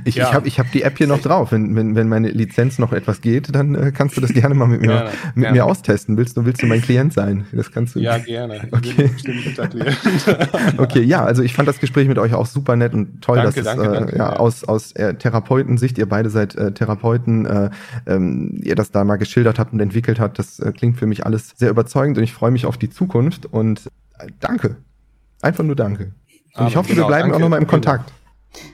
D: Ich, ja. ich habe ich hab die App hier noch drauf. Wenn, wenn, wenn meine Lizenz noch etwas geht, dann äh, kannst du das gerne mal mit, mir, gerne, mit gerne. mir austesten. Willst du, willst du mein Klient sein? Das kannst du.
A: Ja, gerne.
D: Okay. okay, ja, also ich fand das Gespräch mit euch auch super nett und toll,
A: danke,
D: dass
A: danke,
D: es, äh,
A: danke,
D: ja, aus, aus äh, Therapeutensicht, ihr beide seid äh, Therapeuten, äh, ähm, ihr das da mal geschildert habt und entwickelt habt. Das äh, klingt für mich alles sehr überzeugend und ich freue mich auf die Zukunft und äh, danke. Einfach nur danke. Und ich hoffe, genau, wir bleiben danke, auch nochmal im Kontakt.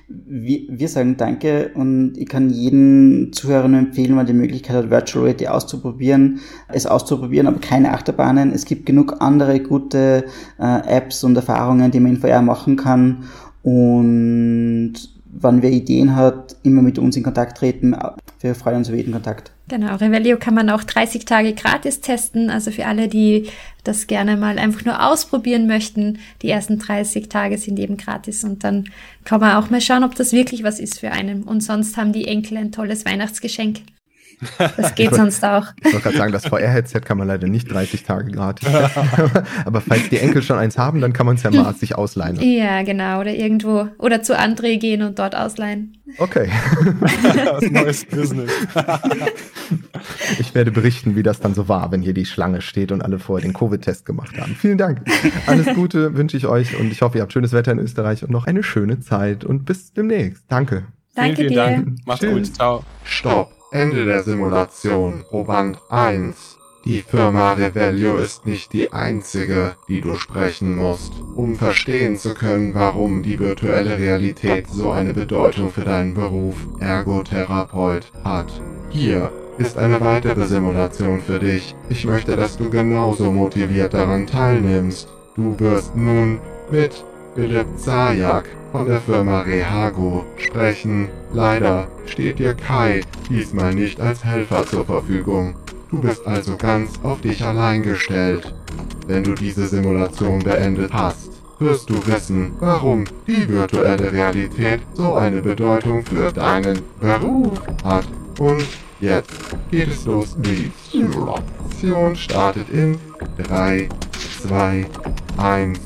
E: Wir, wir sagen Danke und ich kann jeden Zuhörer nur empfehlen, wenn man die Möglichkeit hat, Virtual Reality auszuprobieren, es auszuprobieren, aber keine Achterbahnen. Es gibt genug andere gute äh, Apps und Erfahrungen, die man in VR machen kann und wann wer Ideen hat, immer mit uns in Kontakt treten. Wir freuen uns über jeden Kontakt.
F: Genau, Revelio kann man auch 30 Tage gratis testen. Also für alle, die das gerne mal einfach nur ausprobieren möchten, die ersten 30 Tage sind eben gratis und dann kann man auch mal schauen, ob das wirklich was ist für einen. Und sonst haben die Enkel ein tolles Weihnachtsgeschenk. Das geht sonst auch.
D: Ich wollte gerade sagen, das VR-Headset kann man leider nicht 30 Tage gratis. Aber falls die Enkel schon eins haben, dann kann man es ja mal sich ausleihen.
F: Ja, genau. Oder irgendwo. Oder zu André gehen und dort ausleihen.
D: Okay. das neues Business. ich werde berichten, wie das dann so war, wenn hier die Schlange steht und alle vorher den Covid-Test gemacht haben. Vielen Dank. Alles Gute wünsche ich euch und ich hoffe, ihr habt schönes Wetter in Österreich und noch eine schöne Zeit und bis demnächst. Danke.
F: Danke
A: vielen, vielen
F: dir.
A: Dank. Macht's gut. Ciao.
C: Stopp. Ende der Simulation, Proband 1. Die Firma Revelio ist nicht die einzige, die du sprechen musst, um verstehen zu können, warum die virtuelle Realität so eine Bedeutung für deinen Beruf Ergotherapeut hat. Hier ist eine weitere Simulation für dich. Ich möchte, dass du genauso motiviert daran teilnimmst. Du wirst nun mit Philipp Zajak von der Firma Rehago sprechen. Leider steht dir Kai diesmal nicht als Helfer zur Verfügung. Du bist also ganz auf dich allein gestellt. Wenn du diese Simulation beendet hast, wirst du wissen, warum die virtuelle Realität so eine Bedeutung für deinen Beruf hat. Und jetzt geht es los. Die Simulation startet in 3, 2, 1.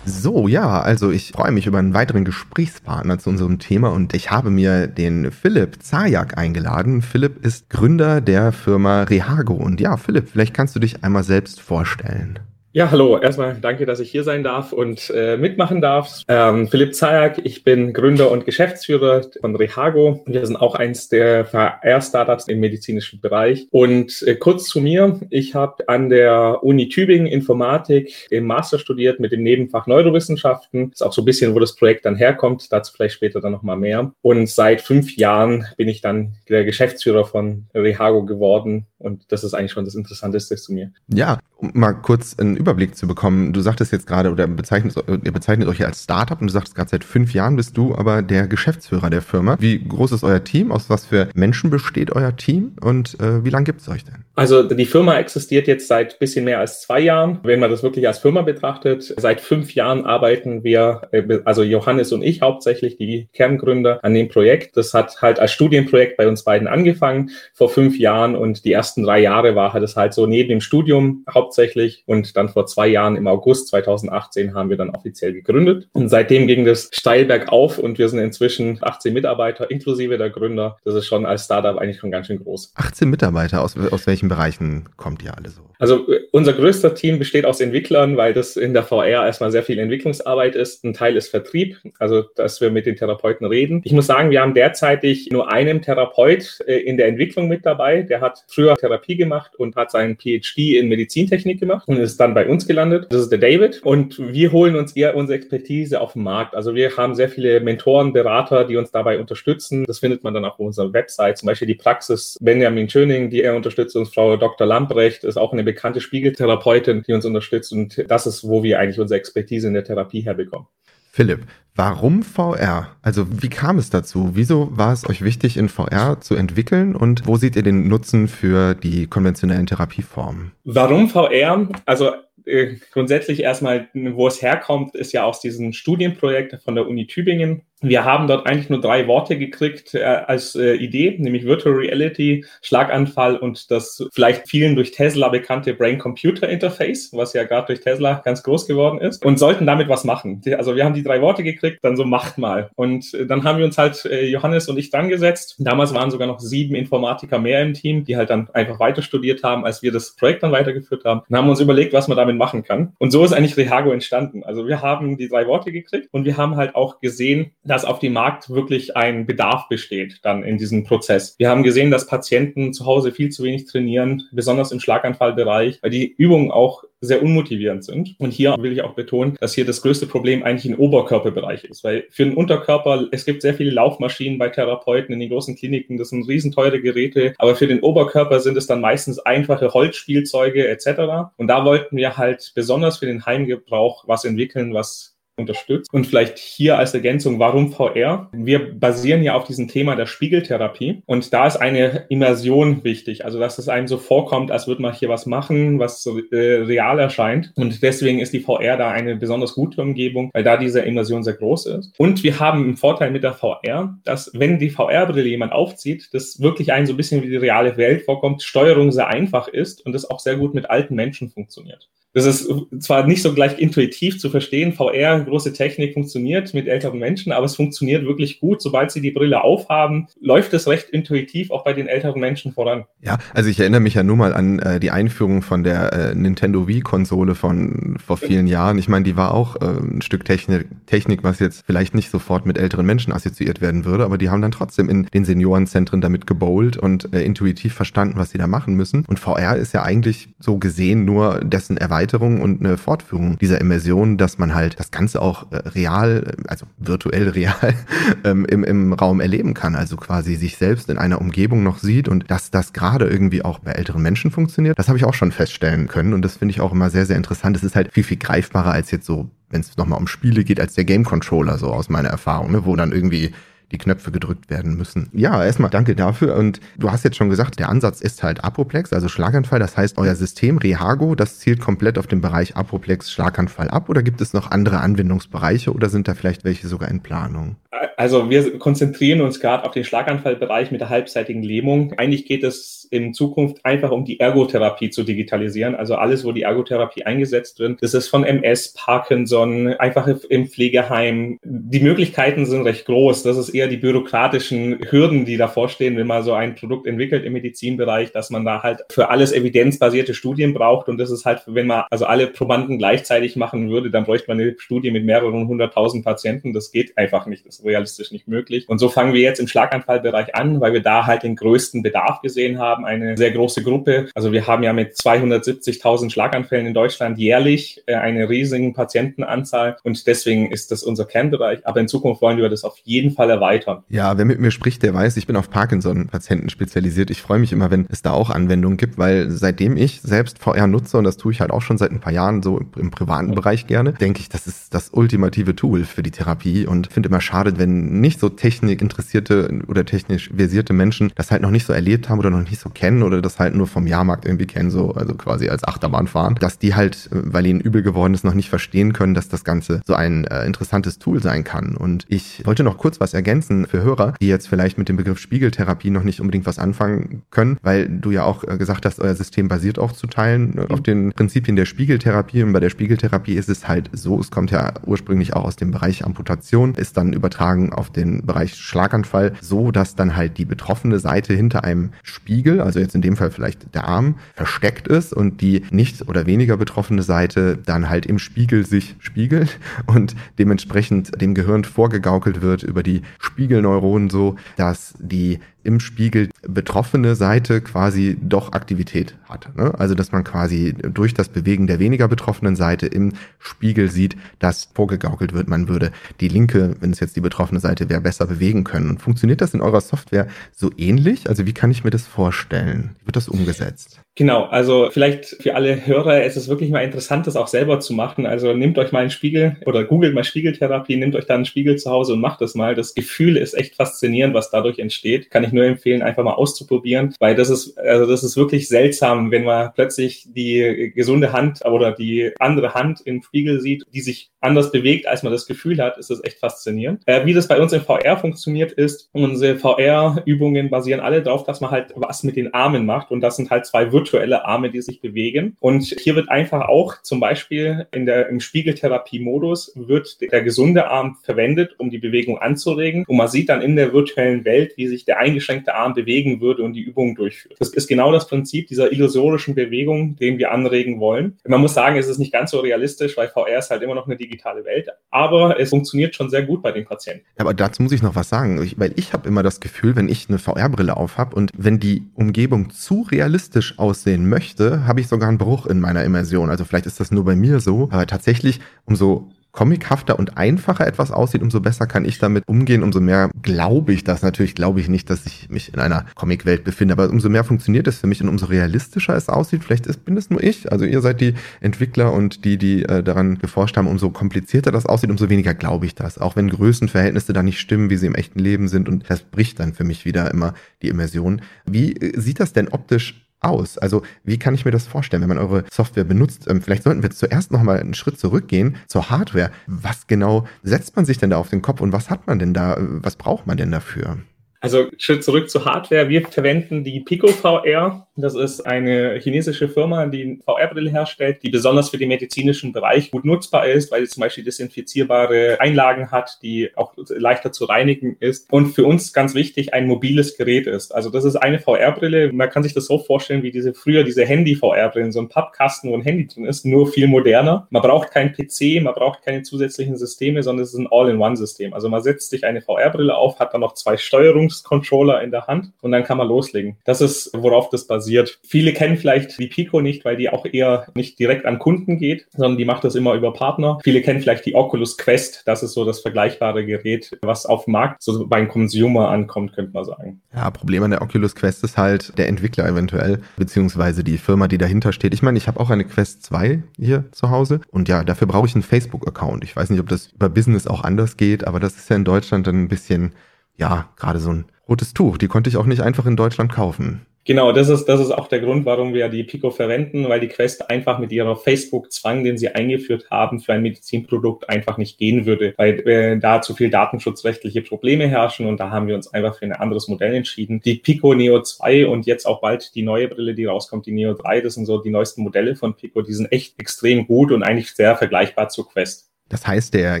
D: So, ja, also ich freue mich über einen weiteren Gesprächspartner zu unserem Thema und ich habe mir den Philipp Zajak eingeladen. Philipp ist Gründer der Firma Rehago und ja, Philipp, vielleicht kannst du dich einmal selbst vorstellen.
G: Ja, hallo. Erstmal danke, dass ich hier sein darf und äh, mitmachen darf. Ähm, Philipp Zajak, ich bin Gründer und Geschäftsführer von Rehago. Wir sind auch eins der VR-Startups im medizinischen Bereich. Und äh, kurz zu mir. Ich habe an der Uni Tübingen Informatik im Master studiert mit dem Nebenfach Neurowissenschaften. Ist auch so ein bisschen, wo das Projekt dann herkommt. Dazu vielleicht später dann nochmal mehr. Und seit fünf Jahren bin ich dann der Geschäftsführer von Rehago geworden. Und das ist eigentlich schon das Interessanteste zu mir.
D: Ja, mal kurz einen Überblick zu bekommen. Du sagtest jetzt gerade, oder bezeichnet, ihr bezeichnet euch als Startup und du sagst gerade seit fünf Jahren bist du aber der Geschäftsführer der Firma. Wie groß ist euer Team? Aus was für Menschen besteht euer Team? Und äh, wie lange gibt es euch denn?
G: Also die Firma existiert jetzt seit bisschen mehr als zwei Jahren. Wenn man das wirklich als Firma betrachtet, seit fünf Jahren arbeiten wir, äh, also Johannes und ich hauptsächlich, die Kerngründer, an dem Projekt. Das hat halt als Studienprojekt bei uns beiden angefangen vor fünf Jahren und die ersten drei Jahre war halt es halt so neben dem Studium hauptsächlich und dann vor zwei Jahren im August 2018 haben wir dann offiziell gegründet und seitdem ging das steil bergauf und wir sind inzwischen 18 Mitarbeiter inklusive der Gründer. Das ist schon als Startup eigentlich schon ganz schön groß.
D: 18 Mitarbeiter aus, aus welchem welchen Bereichen kommt ihr alle so?
G: Also äh, unser größter Team besteht aus Entwicklern, weil das in der VR erstmal sehr viel Entwicklungsarbeit ist. Ein Teil ist Vertrieb, also dass wir mit den Therapeuten reden. Ich muss sagen, wir haben derzeitig nur einen Therapeut äh, in der Entwicklung mit dabei. Der hat früher Therapie gemacht und hat seinen PhD in Medizintechnik gemacht und ist dann bei uns gelandet. Das ist der David. Und wir holen uns eher unsere Expertise auf den Markt. Also wir haben sehr viele Mentoren, Berater, die uns dabei unterstützen. Das findet man dann auch auf unserer Website. Zum Beispiel die Praxis Benjamin Schöning, die er unterstützt uns. Frau Dr. Lamprecht ist auch eine bekannte Spiegeltherapeutin, die uns unterstützt. Und das ist, wo wir eigentlich unsere Expertise in der Therapie herbekommen.
D: Philipp, warum VR? Also wie kam es dazu? Wieso war es euch wichtig, in VR zu entwickeln und wo seht ihr den Nutzen für die konventionellen Therapieformen?
G: Warum VR? Also äh, grundsätzlich erstmal, wo es herkommt, ist ja aus diesem Studienprojekt von der Uni Tübingen. Wir haben dort eigentlich nur drei Worte gekriegt äh, als äh, Idee, nämlich Virtual Reality, Schlaganfall und das vielleicht vielen durch Tesla bekannte Brain-Computer-Interface, was ja gerade durch Tesla ganz groß geworden ist, und sollten damit was machen. Also wir haben die drei Worte gekriegt, dann so macht mal. Und äh, dann haben wir uns halt äh, Johannes und ich dran gesetzt. Damals waren sogar noch sieben Informatiker mehr im Team, die halt dann einfach weiter studiert haben, als wir das Projekt dann weitergeführt haben. Und haben uns überlegt, was man damit machen kann. Und so ist eigentlich Rehago entstanden. Also wir haben die drei Worte gekriegt und wir haben halt auch gesehen, dass auf dem Markt wirklich ein Bedarf besteht dann in diesem Prozess. Wir haben gesehen, dass Patienten zu Hause viel zu wenig trainieren, besonders im Schlaganfallbereich, weil die Übungen auch sehr unmotivierend sind. Und hier will ich auch betonen, dass hier das größte Problem eigentlich ein Oberkörperbereich ist, weil für den Unterkörper, es gibt sehr viele Laufmaschinen bei Therapeuten in den großen Kliniken, das sind riesenteure Geräte, aber für den Oberkörper sind es dann meistens einfache Holzspielzeuge etc. Und da wollten wir halt besonders für den Heimgebrauch was entwickeln, was unterstützt. Und vielleicht hier als Ergänzung, warum VR? Wir basieren ja auf diesem Thema der Spiegeltherapie und da ist eine Immersion wichtig, also dass es einem so vorkommt, als würde man hier was machen, was so, äh, real erscheint und deswegen ist die VR da eine besonders gute Umgebung, weil da diese Immersion sehr groß ist. Und wir haben einen Vorteil mit der VR, dass wenn die VR-Brille jemand aufzieht, das wirklich einen so ein bisschen wie die reale Welt vorkommt, Steuerung sehr einfach ist und das auch sehr gut mit alten Menschen funktioniert. Das ist zwar nicht so gleich intuitiv zu verstehen, VR, große Technik funktioniert mit älteren Menschen, aber es funktioniert wirklich gut. Sobald sie die Brille aufhaben, läuft es recht intuitiv auch bei den älteren Menschen voran.
D: Ja, also ich erinnere mich ja nur mal an äh, die Einführung von der äh, Nintendo Wii-Konsole von vor vielen Jahren. Ich meine, die war auch äh, ein Stück Technik, Technik, was jetzt vielleicht nicht sofort mit älteren Menschen assoziiert werden würde, aber die haben dann trotzdem in den Seniorenzentren damit gebowlt und äh, intuitiv verstanden, was sie da machen müssen. Und VR ist ja eigentlich so gesehen nur dessen Erweiterung Erweiterung und eine Fortführung dieser Immersion, dass man halt das Ganze auch äh, real, also virtuell real ähm, im, im Raum erleben kann. Also quasi sich selbst in einer Umgebung noch sieht und dass das gerade irgendwie auch bei älteren Menschen funktioniert, das habe ich auch schon feststellen können und das finde ich auch immer sehr, sehr interessant. Es ist halt viel, viel greifbarer als jetzt so, wenn es nochmal um Spiele geht, als der Game Controller, so aus meiner Erfahrung, ne, wo dann irgendwie die Knöpfe gedrückt werden müssen. Ja, erstmal danke dafür. Und du hast jetzt schon gesagt, der Ansatz ist halt Apoplex, also Schlaganfall. Das heißt, euer System Rehago, das zielt komplett auf den Bereich Apoplex Schlaganfall ab oder gibt es noch andere Anwendungsbereiche oder sind da vielleicht welche sogar in Planung?
G: Also wir konzentrieren uns gerade auf den Schlaganfallbereich mit der halbseitigen Lähmung. Eigentlich geht es in Zukunft einfach um die Ergotherapie zu digitalisieren. Also alles, wo die Ergotherapie eingesetzt wird. Das ist von MS, Parkinson, einfach im Pflegeheim. Die Möglichkeiten sind recht groß. Das ist eher die bürokratischen Hürden, die davor stehen, wenn man so ein Produkt entwickelt im Medizinbereich, dass man da halt für alles evidenzbasierte Studien braucht. Und das ist halt, wenn man also alle Probanden gleichzeitig machen würde, dann bräuchte man eine Studie mit mehreren hunderttausend Patienten. Das geht einfach nicht. Das realistisch nicht möglich. Und so fangen wir jetzt im Schlaganfallbereich an, weil wir da halt den größten Bedarf gesehen haben. Eine sehr große Gruppe. Also wir haben ja mit 270.000 Schlaganfällen in Deutschland jährlich äh, eine riesige Patientenanzahl. Und deswegen ist das unser Kernbereich. Aber in Zukunft wollen wir das auf jeden Fall erweitern erweitern.
D: Ja, wer mit mir spricht, der weiß, ich bin auf Parkinson-Patienten spezialisiert. Ich freue mich immer, wenn es da auch Anwendungen gibt, weil seitdem ich selbst VR nutze, und das tue ich halt auch schon seit ein paar Jahren so im privaten Bereich gerne, denke ich, das ist das ultimative Tool für die Therapie und finde immer schade, wenn nicht so technikinteressierte oder technisch versierte Menschen das halt noch nicht so erlebt haben oder noch nicht so kennen oder das halt nur vom Jahrmarkt irgendwie kennen, so also quasi als Achterbahn fahren, dass die halt, weil ihnen übel geworden ist, noch nicht verstehen können, dass das Ganze so ein äh, interessantes Tool sein kann. Und ich wollte noch kurz was ergänzen ergänzen für Hörer, die jetzt vielleicht mit dem Begriff Spiegeltherapie noch nicht unbedingt was anfangen können, weil du ja auch äh, gesagt hast, euer System basiert auch zu teilen äh, auf den Prinzipien der Spiegeltherapie. Und bei der Spiegeltherapie ist es halt so, es kommt ja ursprünglich auch aus dem Bereich Amputation, ist dann übertragen übertragen auf den Bereich Schlaganfall, so dass dann halt die betroffene Seite hinter einem Spiegel, also jetzt in dem Fall vielleicht der Arm, versteckt ist und die nicht oder weniger betroffene Seite dann halt im Spiegel sich spiegelt und dementsprechend dem Gehirn vorgegaukelt wird über die Spiegelneuronen so, dass die im Spiegel betroffene Seite quasi doch Aktivität hat. Ne? Also dass man quasi durch das Bewegen der weniger betroffenen Seite im Spiegel sieht, dass vorgegaukelt wird, man würde die linke, wenn es jetzt die betroffene Seite wäre, besser bewegen können. Und funktioniert das in eurer Software so ähnlich? Also wie kann ich mir das vorstellen? Wie wird das umgesetzt?
G: Genau, also vielleicht für alle Hörer ist es wirklich mal interessant, das auch selber zu machen. Also nehmt euch mal einen Spiegel oder googelt mal Spiegeltherapie, nehmt euch dann einen Spiegel zu Hause und macht das mal. Das Gefühl ist echt faszinierend, was dadurch entsteht. Kann ich nur empfehlen, einfach mal auszuprobieren, weil das ist, also das ist wirklich seltsam, wenn man plötzlich die gesunde Hand oder die andere Hand im Spiegel sieht, die sich anders bewegt, als man das Gefühl hat, ist das echt faszinierend. Äh, wie das bei uns im VR funktioniert ist, unsere VR-Übungen basieren alle darauf, dass man halt was mit den Armen macht und das sind halt zwei virtuelle Arme, die sich bewegen. Und hier wird einfach auch zum Beispiel in der, im Spiegeltherapie-Modus wird der gesunde Arm verwendet, um die Bewegung anzuregen. Und man sieht dann in der virtuellen Welt, wie sich der eingeschränkte Arm bewegen würde und die Übung durchführt. Das ist genau das Prinzip dieser illusorischen Bewegung, den wir anregen wollen. Man muss sagen, es ist nicht ganz so realistisch, weil VR ist halt immer noch eine digitale Welt. Aber es funktioniert schon sehr gut bei den Patienten.
D: Aber dazu muss ich noch was sagen, ich, weil ich habe immer das Gefühl, wenn ich eine VR-Brille auf habe und wenn die Umgebung zu realistisch aussieht, aussehen möchte, habe ich sogar einen Bruch in meiner Immersion. Also vielleicht ist das nur bei mir so, aber tatsächlich, umso comichafter und einfacher etwas aussieht, umso besser kann ich damit umgehen, umso mehr glaube ich das. Natürlich glaube ich nicht, dass ich mich in einer Comicwelt befinde, aber umso mehr funktioniert es für mich und umso realistischer es aussieht. Vielleicht ist, bin es nur ich. Also ihr seid die Entwickler und die, die äh, daran geforscht haben, umso komplizierter das aussieht, umso weniger glaube ich das. Auch wenn Größenverhältnisse da nicht stimmen, wie sie im echten Leben sind und das bricht dann für mich wieder immer die Immersion. Wie äh, sieht das denn optisch aus? Also wie kann ich mir das vorstellen, wenn man eure Software benutzt? Ähm, vielleicht sollten wir zuerst nochmal einen Schritt zurückgehen zur Hardware. Was genau setzt man sich denn da auf den Kopf und was hat man denn da? Was braucht man denn dafür?
G: Also Schritt zurück zur Hardware. Wir verwenden die Pico VR. Das ist eine chinesische Firma, die VR-Brille herstellt, die besonders für den medizinischen Bereich gut nutzbar ist, weil sie zum Beispiel desinfizierbare Einlagen hat, die auch leichter zu reinigen ist und für uns ganz wichtig ein mobiles Gerät ist. Also das ist eine VR-Brille. Man kann sich das so vorstellen wie diese früher diese Handy-VR-Brillen, so ein Pappkasten, wo ein Handy drin ist, nur viel moderner. Man braucht keinen PC, man braucht keine zusätzlichen Systeme, sondern es ist ein All-in-One-System. Also man setzt sich eine VR-Brille auf, hat dann noch zwei Steuerungs Controller in der Hand und dann kann man loslegen. Das ist, worauf das basiert. Viele kennen vielleicht die Pico nicht, weil die auch eher nicht direkt an Kunden geht, sondern die macht das immer über Partner. Viele kennen vielleicht die Oculus Quest. Das ist so das vergleichbare Gerät, was auf Markt so beim Consumer ankommt, könnte man sagen.
D: Ja, Problem an der Oculus Quest ist halt der Entwickler eventuell, beziehungsweise die Firma, die dahinter steht. Ich meine, ich habe auch eine Quest 2 hier zu Hause und ja, dafür brauche ich einen Facebook-Account. Ich weiß nicht, ob das über Business auch anders geht, aber das ist ja in Deutschland dann ein bisschen ja, gerade so ein rotes Tuch. Die konnte ich auch nicht einfach in Deutschland kaufen.
G: Genau, das ist, das ist auch der Grund, warum wir die Pico verwenden, weil die Quest einfach mit ihrer Facebook-Zwang, den sie eingeführt haben, für ein Medizinprodukt einfach nicht gehen würde, weil äh, da zu viel datenschutzrechtliche Probleme herrschen und da haben wir uns einfach für ein anderes Modell entschieden. Die Pico Neo 2 und jetzt auch bald die neue Brille, die rauskommt, die Neo 3, das sind so die neuesten Modelle von Pico, die sind echt extrem gut und eigentlich sehr vergleichbar zur Quest.
D: Das heißt, der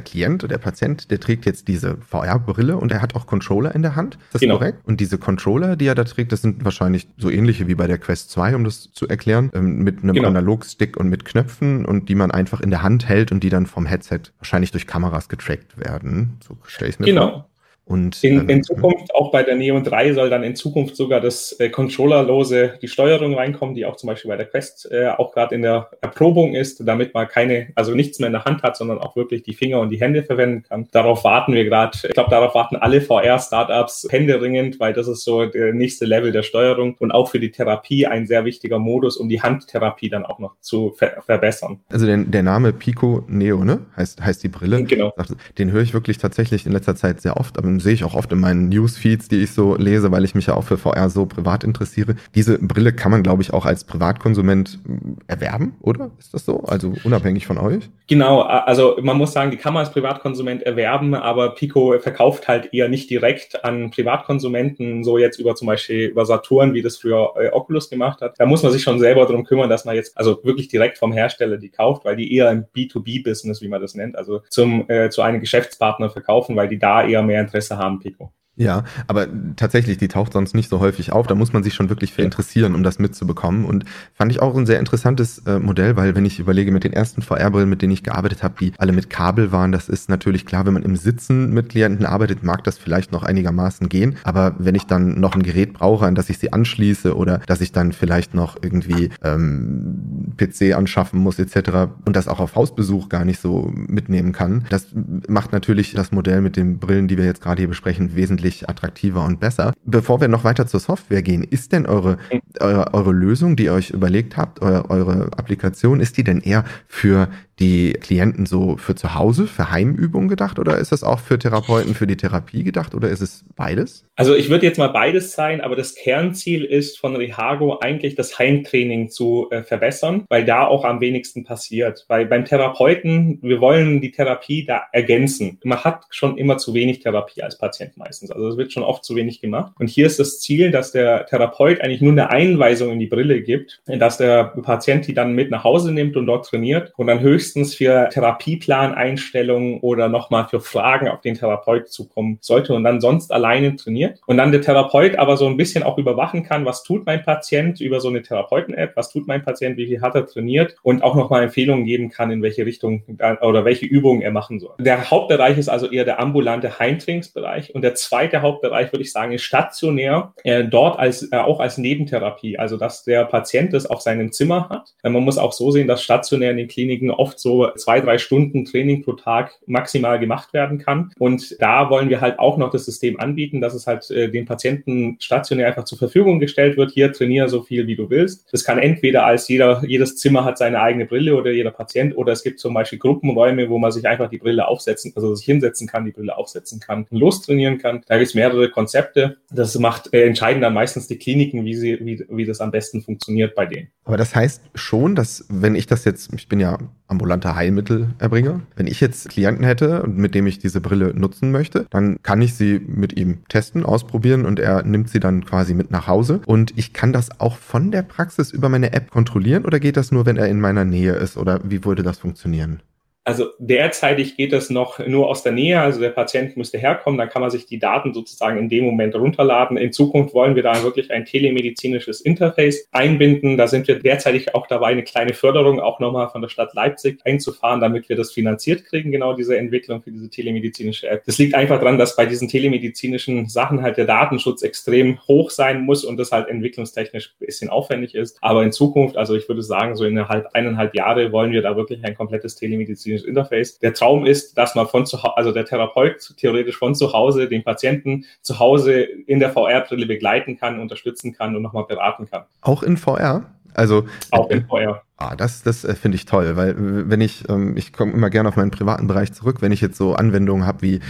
D: Klient oder der Patient, der trägt jetzt diese VR-Brille und er hat auch Controller in der Hand. Ist das genau. korrekt? Und diese Controller, die er da trägt, das sind wahrscheinlich so ähnliche wie bei der Quest 2, um das zu erklären, ähm, mit einem genau. Analogstick und mit Knöpfen und die man einfach in der Hand hält und die dann vom Headset wahrscheinlich durch Kameras getrackt werden. So stelle ich mir
G: genau. vor. Und, in, in Zukunft, auch bei der Neo 3, soll dann in Zukunft sogar das äh, controllerlose, die Steuerung reinkommen, die auch zum Beispiel bei der Quest äh, auch gerade in der Erprobung ist, damit man keine, also nichts mehr in der Hand hat, sondern auch wirklich die Finger und die Hände verwenden kann. Darauf warten wir gerade. Ich glaube, darauf warten alle VR-Startups händeringend, weil das ist so der nächste Level der Steuerung und auch für die Therapie ein sehr wichtiger Modus, um die Handtherapie dann auch noch zu ver verbessern.
D: Also der, der Name Pico Neo, ne? Heißt, heißt die Brille.
G: Genau.
D: Den höre ich wirklich tatsächlich in letzter Zeit sehr oft, aber ähm, sehe ich auch oft in meinen Newsfeeds, die ich so lese, weil ich mich ja auch für VR so privat interessiere. Diese Brille kann man, glaube ich, auch als Privatkonsument äh, erwerben, oder? Ist das so? Also unabhängig von euch?
G: Genau, also man muss sagen, die kann man als Privatkonsument erwerben, aber Pico verkauft halt eher nicht direkt an Privatkonsumenten, so jetzt über zum Beispiel über Saturn, wie das früher äh, Oculus gemacht hat. Da muss man sich schon selber darum kümmern, dass man jetzt also wirklich direkt vom Hersteller die kauft, weil die eher im B2B-Business, wie man das nennt, also zum äh, zu einem Geschäftspartner verkaufen, weil die da eher mehr Interesse haben, Pico.
D: Ja, aber tatsächlich, die taucht sonst nicht so häufig auf. Da muss man sich schon wirklich für interessieren, um das mitzubekommen. Und fand ich auch ein sehr interessantes äh, Modell, weil wenn ich überlege, mit den ersten VR-Brillen, mit denen ich gearbeitet habe, die alle mit Kabel waren, das ist natürlich klar, wenn man im Sitzen mit Klienten arbeitet, mag das vielleicht noch einigermaßen gehen. Aber wenn ich dann noch ein Gerät brauche, an das ich sie anschließe oder dass ich dann vielleicht noch irgendwie ähm, PC anschaffen muss etc. und das auch auf Hausbesuch gar nicht so mitnehmen kann, das macht natürlich das Modell mit den Brillen, die wir jetzt gerade hier besprechen, wesentlich wesentlich attraktiver und besser. Bevor wir noch weiter zur Software gehen, ist denn eure, eure, eure Lösung, die ihr euch überlegt habt, eure, eure Applikation, ist die denn eher für die Klienten so für zu Hause, für Heimübungen gedacht oder ist das auch für Therapeuten für die Therapie gedacht oder ist es beides?
G: Also ich würde jetzt mal beides sein, aber das Kernziel ist von Rehago eigentlich das Heimtraining zu äh, verbessern, weil da auch am wenigsten passiert. Weil beim Therapeuten, wir wollen die Therapie da ergänzen. Man hat schon immer zu wenig Therapie als Patient meistens. Also es wird schon oft zu wenig gemacht. Und hier ist das Ziel, dass der Therapeut eigentlich nur eine Einweisung in die Brille gibt, dass der Patient die dann mit nach Hause nimmt und dort trainiert und dann höchstens höchstens für Therapieplaneinstellungen oder nochmal für Fragen auf den Therapeut zukommen sollte und dann sonst alleine trainiert. Und dann der Therapeut aber so ein bisschen auch überwachen kann, was tut mein Patient über so eine Therapeuten-App, was tut mein Patient, wie viel hat er trainiert und auch nochmal Empfehlungen geben kann, in welche Richtung oder welche Übungen er machen soll. Der Hauptbereich ist also eher der ambulante Heimtrainingsbereich und der zweite Hauptbereich würde ich sagen ist stationär, äh, dort als äh, auch als Nebentherapie, also dass der Patient das auf seinem Zimmer hat. Man muss auch so sehen, dass stationär in den Kliniken oft oft so zwei, drei Stunden Training pro Tag maximal gemacht werden kann. Und da wollen wir halt auch noch das System anbieten, dass es halt äh, den Patienten stationär einfach zur Verfügung gestellt wird. Hier trainiere so viel, wie du willst. Das kann entweder als jeder, jedes Zimmer hat seine eigene Brille oder jeder Patient oder es gibt zum Beispiel Gruppenräume, wo man sich einfach die Brille aufsetzen, also sich hinsetzen kann, die Brille aufsetzen kann, lostrainieren kann. Da gibt es mehrere Konzepte. Das macht, äh, entscheiden dann meistens die Kliniken, wie sie, wie, wie das am besten funktioniert bei denen.
D: Aber das heißt schon, dass wenn ich das jetzt, ich bin ja ambulanter Heilmittelerbringer. Wenn ich jetzt Klienten hätte, mit dem ich diese Brille nutzen möchte, dann kann ich sie mit ihm testen, ausprobieren und er nimmt sie dann quasi mit nach Hause. Und ich kann das auch von der Praxis über meine App kontrollieren oder geht das nur, wenn er in meiner Nähe ist oder wie würde das funktionieren?
G: Also derzeitig geht es noch nur aus der Nähe, also der Patient müsste herkommen, dann kann man sich die Daten sozusagen in dem Moment runterladen. In Zukunft wollen wir da wirklich ein telemedizinisches Interface einbinden. Da sind wir derzeitig auch dabei, eine kleine Förderung auch nochmal von der Stadt Leipzig einzufahren, damit wir das finanziert kriegen, genau diese Entwicklung für diese telemedizinische App. Das liegt einfach daran, dass bei diesen telemedizinischen Sachen halt der Datenschutz extrem hoch sein muss und das halt entwicklungstechnisch ein bisschen aufwendig ist. Aber in Zukunft, also ich würde sagen, so innerhalb eineinhalb Jahre wollen wir da wirklich ein komplettes telemedizinisches medizinisches Interface. Der Traum ist, dass man von zu Hause, also der Therapeut theoretisch von zu Hause den Patienten zu Hause in der VR-Brille begleiten kann, unterstützen kann und nochmal beraten kann.
D: Auch in VR? Also
G: auch in VR.
D: Ah, das, das äh, finde ich toll, weil wenn ich, ähm, ich komme immer gerne auf meinen privaten Bereich zurück, wenn ich jetzt so Anwendungen habe wie,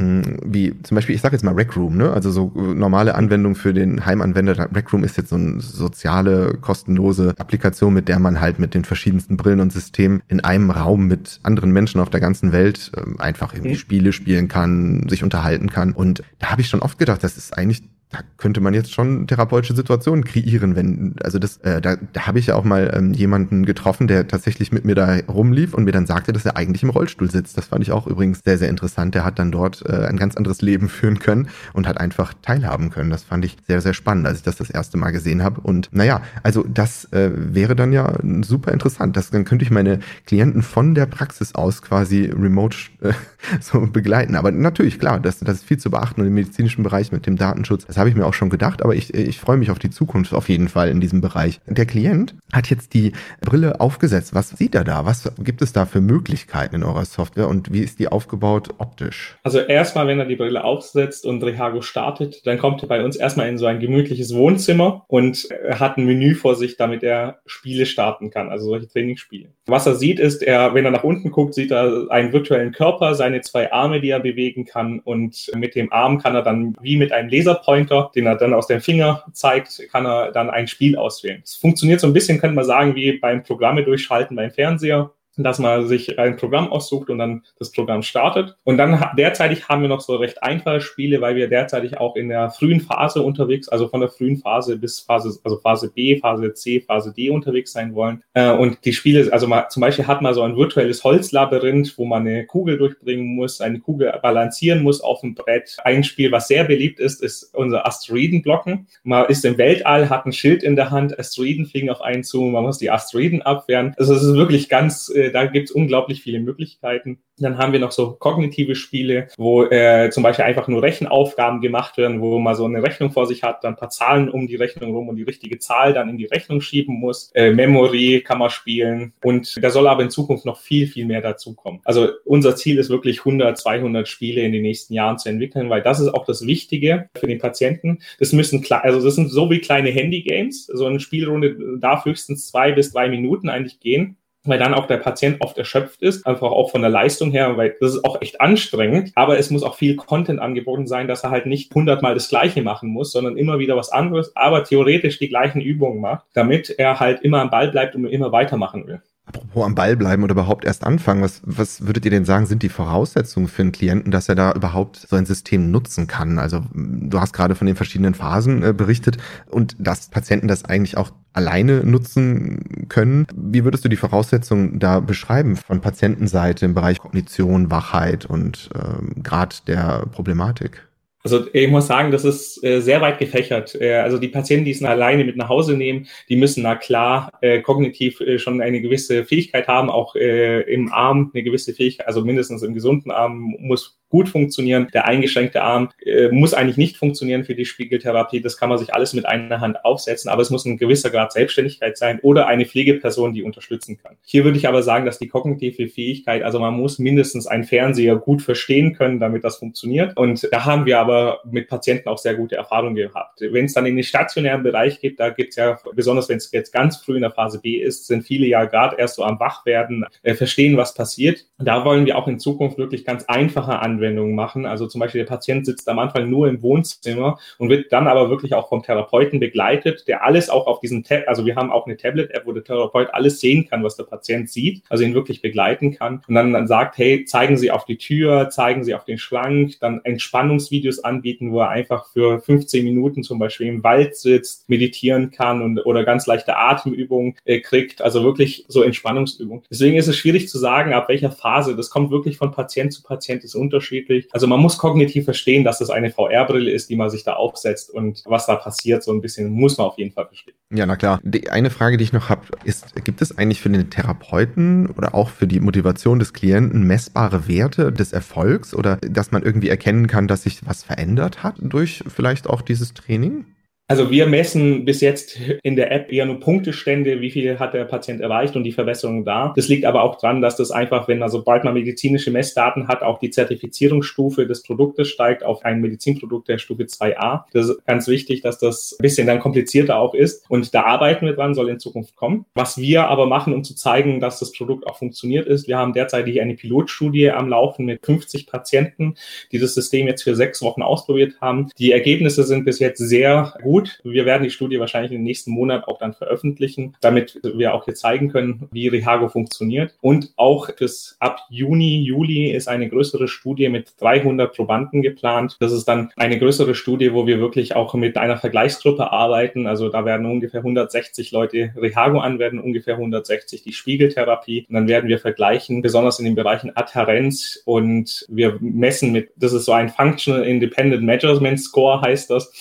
D: wie zum Beispiel, ich sage jetzt mal Rec Room, ne? Also so äh, normale Anwendung für den Heimanwender. Rec Room ist jetzt so eine soziale, kostenlose Applikation, mit der man halt mit den verschiedensten Brillen und Systemen in einem Raum mit anderen Menschen auf der ganzen Welt äh, einfach irgendwie mhm. Spiele spielen kann, sich unterhalten kann. Und da habe ich schon oft gedacht, das ist eigentlich da könnte man jetzt schon therapeutische Situationen kreieren, wenn, also das, äh, da, da habe ich ja auch mal ähm, jemanden getroffen, der tatsächlich mit mir da rumlief und mir dann sagte, dass er eigentlich im Rollstuhl sitzt. Das fand ich auch übrigens sehr, sehr interessant. Der hat dann dort äh, ein ganz anderes Leben führen können und hat einfach teilhaben können. Das fand ich sehr, sehr spannend, als ich das das erste Mal gesehen habe. Und naja, also das äh, wäre dann ja super interessant. Das, dann könnte ich meine Klienten von der Praxis aus quasi remote äh, so begleiten. Aber natürlich, klar, das, das ist viel zu beachten im medizinischen Bereich mit dem Datenschutz. Das habe ich mir auch schon gedacht, aber ich, ich freue mich auf die Zukunft auf jeden Fall in diesem Bereich. Der Klient hat jetzt die Brille aufgesetzt. Was sieht er da? Was gibt es da für Möglichkeiten in eurer Software und wie ist die aufgebaut optisch?
G: Also erstmal, wenn er die Brille aufsetzt und Rehago startet, dann kommt er bei uns erstmal in so ein gemütliches Wohnzimmer und hat ein Menü vor sich, damit er Spiele starten kann, also solche Trainingsspiele. Was er sieht, ist, er, wenn er nach unten guckt, sieht er einen virtuellen Körper, seine zwei Arme, die er bewegen kann und mit dem Arm kann er dann wie mit einem Laserpointer, den er dann aus dem Finger zeigt, kann er dann ein Spiel auswählen. Es funktioniert so ein bisschen, könnte man sagen, wie beim Programme durchschalten beim Fernseher dass man sich ein Programm aussucht und dann das Programm startet. Und dann derzeitig haben wir noch so recht einfache Spiele, weil wir derzeitig auch in der frühen Phase unterwegs, also von der frühen Phase bis Phase, also Phase B, Phase C, Phase D unterwegs sein wollen. Äh, und die Spiele, also mal, zum Beispiel hat man so ein virtuelles Holzlabyrinth, wo man eine Kugel durchbringen muss, eine Kugel balancieren muss auf dem Brett. Ein Spiel, was sehr beliebt ist, ist unser Asteroidenblocken. Man ist im Weltall, hat ein Schild in der Hand, Asteroiden fliegen auf einen zu, man muss die Asteroiden abwehren. Also es ist wirklich ganz äh, da gibt es unglaublich viele Möglichkeiten. Dann haben wir noch so kognitive Spiele, wo äh, zum Beispiel einfach nur Rechenaufgaben gemacht werden, wo man so eine Rechnung vor sich hat, dann paar Zahlen um die Rechnung rum und die richtige Zahl dann in die Rechnung schieben muss. Äh, Memory kann man spielen und da soll aber in Zukunft noch viel, viel mehr dazukommen. Also unser Ziel ist wirklich 100, 200 Spiele in den nächsten Jahren zu entwickeln, weil das ist auch das Wichtige für den Patienten. Das müssen, also das sind so wie kleine Handy-Games. So eine Spielrunde darf höchstens zwei bis drei Minuten eigentlich gehen weil dann auch der Patient oft erschöpft ist, einfach auch von der Leistung her, weil das ist auch echt anstrengend, aber es muss auch viel Content angeboten sein, dass er halt nicht hundertmal das Gleiche machen muss, sondern immer wieder was anderes, aber theoretisch die gleichen Übungen macht, damit er halt immer am Ball bleibt und immer weitermachen will.
D: Apropos am Ball bleiben oder überhaupt erst anfangen, was, was würdet ihr denn sagen, sind die Voraussetzungen für einen Klienten, dass er da überhaupt so ein System nutzen kann? Also du hast gerade von den verschiedenen Phasen äh, berichtet und dass Patienten das eigentlich auch alleine nutzen können. Wie würdest du die Voraussetzungen da beschreiben von Patientenseite im Bereich Kognition, Wachheit und äh, Grad der Problematik?
G: Also ich muss sagen, das ist äh, sehr weit gefächert. Äh, also die Patienten, die es alleine mit nach Hause nehmen, die müssen na klar äh, kognitiv äh, schon eine gewisse Fähigkeit haben, auch äh, im Arm eine gewisse Fähigkeit, also mindestens im gesunden Arm muss gut funktionieren. Der eingeschränkte Arm äh, muss eigentlich nicht funktionieren für die Spiegeltherapie. Das kann man sich alles mit einer Hand aufsetzen, aber es muss ein gewisser Grad Selbstständigkeit sein oder eine Pflegeperson, die unterstützen kann. Hier würde ich aber sagen, dass die kognitive Fähigkeit, also man muss mindestens einen Fernseher gut verstehen können, damit das funktioniert. Und da haben wir aber mit Patienten auch sehr gute Erfahrungen gehabt. Wenn es dann in den stationären Bereich geht, da gibt es ja, besonders wenn es jetzt ganz früh in der Phase B ist, sind viele ja gerade erst so am Wachwerden, äh, verstehen, was passiert. Da wollen wir auch in Zukunft wirklich ganz einfache Anwendungen Anwendungen machen. Also zum Beispiel der Patient sitzt am Anfang nur im Wohnzimmer und wird dann aber wirklich auch vom Therapeuten begleitet, der alles auch auf diesem Tab, also wir haben auch eine Tablet-App, wo der Therapeut alles sehen kann, was der Patient sieht, also ihn wirklich begleiten kann und dann, dann sagt, hey, zeigen Sie auf die Tür, zeigen Sie auf den Schrank, dann Entspannungsvideos anbieten, wo er einfach für 15 Minuten zum Beispiel im Wald sitzt, meditieren kann und oder ganz leichte Atemübungen äh, kriegt, also wirklich so Entspannungsübungen. Deswegen ist es schwierig zu sagen, ab welcher Phase. Das kommt wirklich von Patient zu Patient, ist unterschiedlich unterschiedlich. Also man muss kognitiv verstehen, dass es eine VR-Brille ist, die man sich da aufsetzt und was da passiert, so ein bisschen muss man auf jeden Fall verstehen.
D: Ja, na klar. Die eine Frage, die ich noch habe, ist, gibt es eigentlich für den Therapeuten oder auch für die Motivation des Klienten messbare Werte des Erfolgs oder dass man irgendwie erkennen kann, dass sich was verändert hat durch vielleicht auch dieses Training?
G: Also wir messen bis jetzt in der App eher nur Punktestände, wie viel hat der Patient erreicht und die Verbesserung da. Das liegt aber auch dran, dass das einfach, wenn man sobald man medizinische Messdaten hat, auch die Zertifizierungsstufe des Produktes steigt auf ein Medizinprodukt der Stufe 2a. Das ist ganz wichtig, dass das ein bisschen dann komplizierter auch ist und da arbeiten wir dran, soll in Zukunft kommen. Was wir aber machen, um zu zeigen, dass das Produkt auch funktioniert ist, wir haben derzeit eine Pilotstudie am Laufen mit 50 Patienten, die das System jetzt für sechs Wochen ausprobiert haben. Die Ergebnisse sind bis jetzt sehr gut gut. Wir werden die Studie wahrscheinlich im nächsten Monat auch dann veröffentlichen, damit wir auch hier zeigen können, wie Rehago funktioniert. Und auch bis ab Juni, Juli ist eine größere Studie mit 300 Probanden geplant. Das ist dann eine größere Studie, wo wir wirklich auch mit einer Vergleichsgruppe arbeiten. Also da werden ungefähr 160 Leute Rehago anwenden, ungefähr 160 die Spiegeltherapie. Und dann werden wir vergleichen, besonders in den Bereichen Adherenz und wir messen mit, das ist so ein Functional Independent Measurement Score heißt das.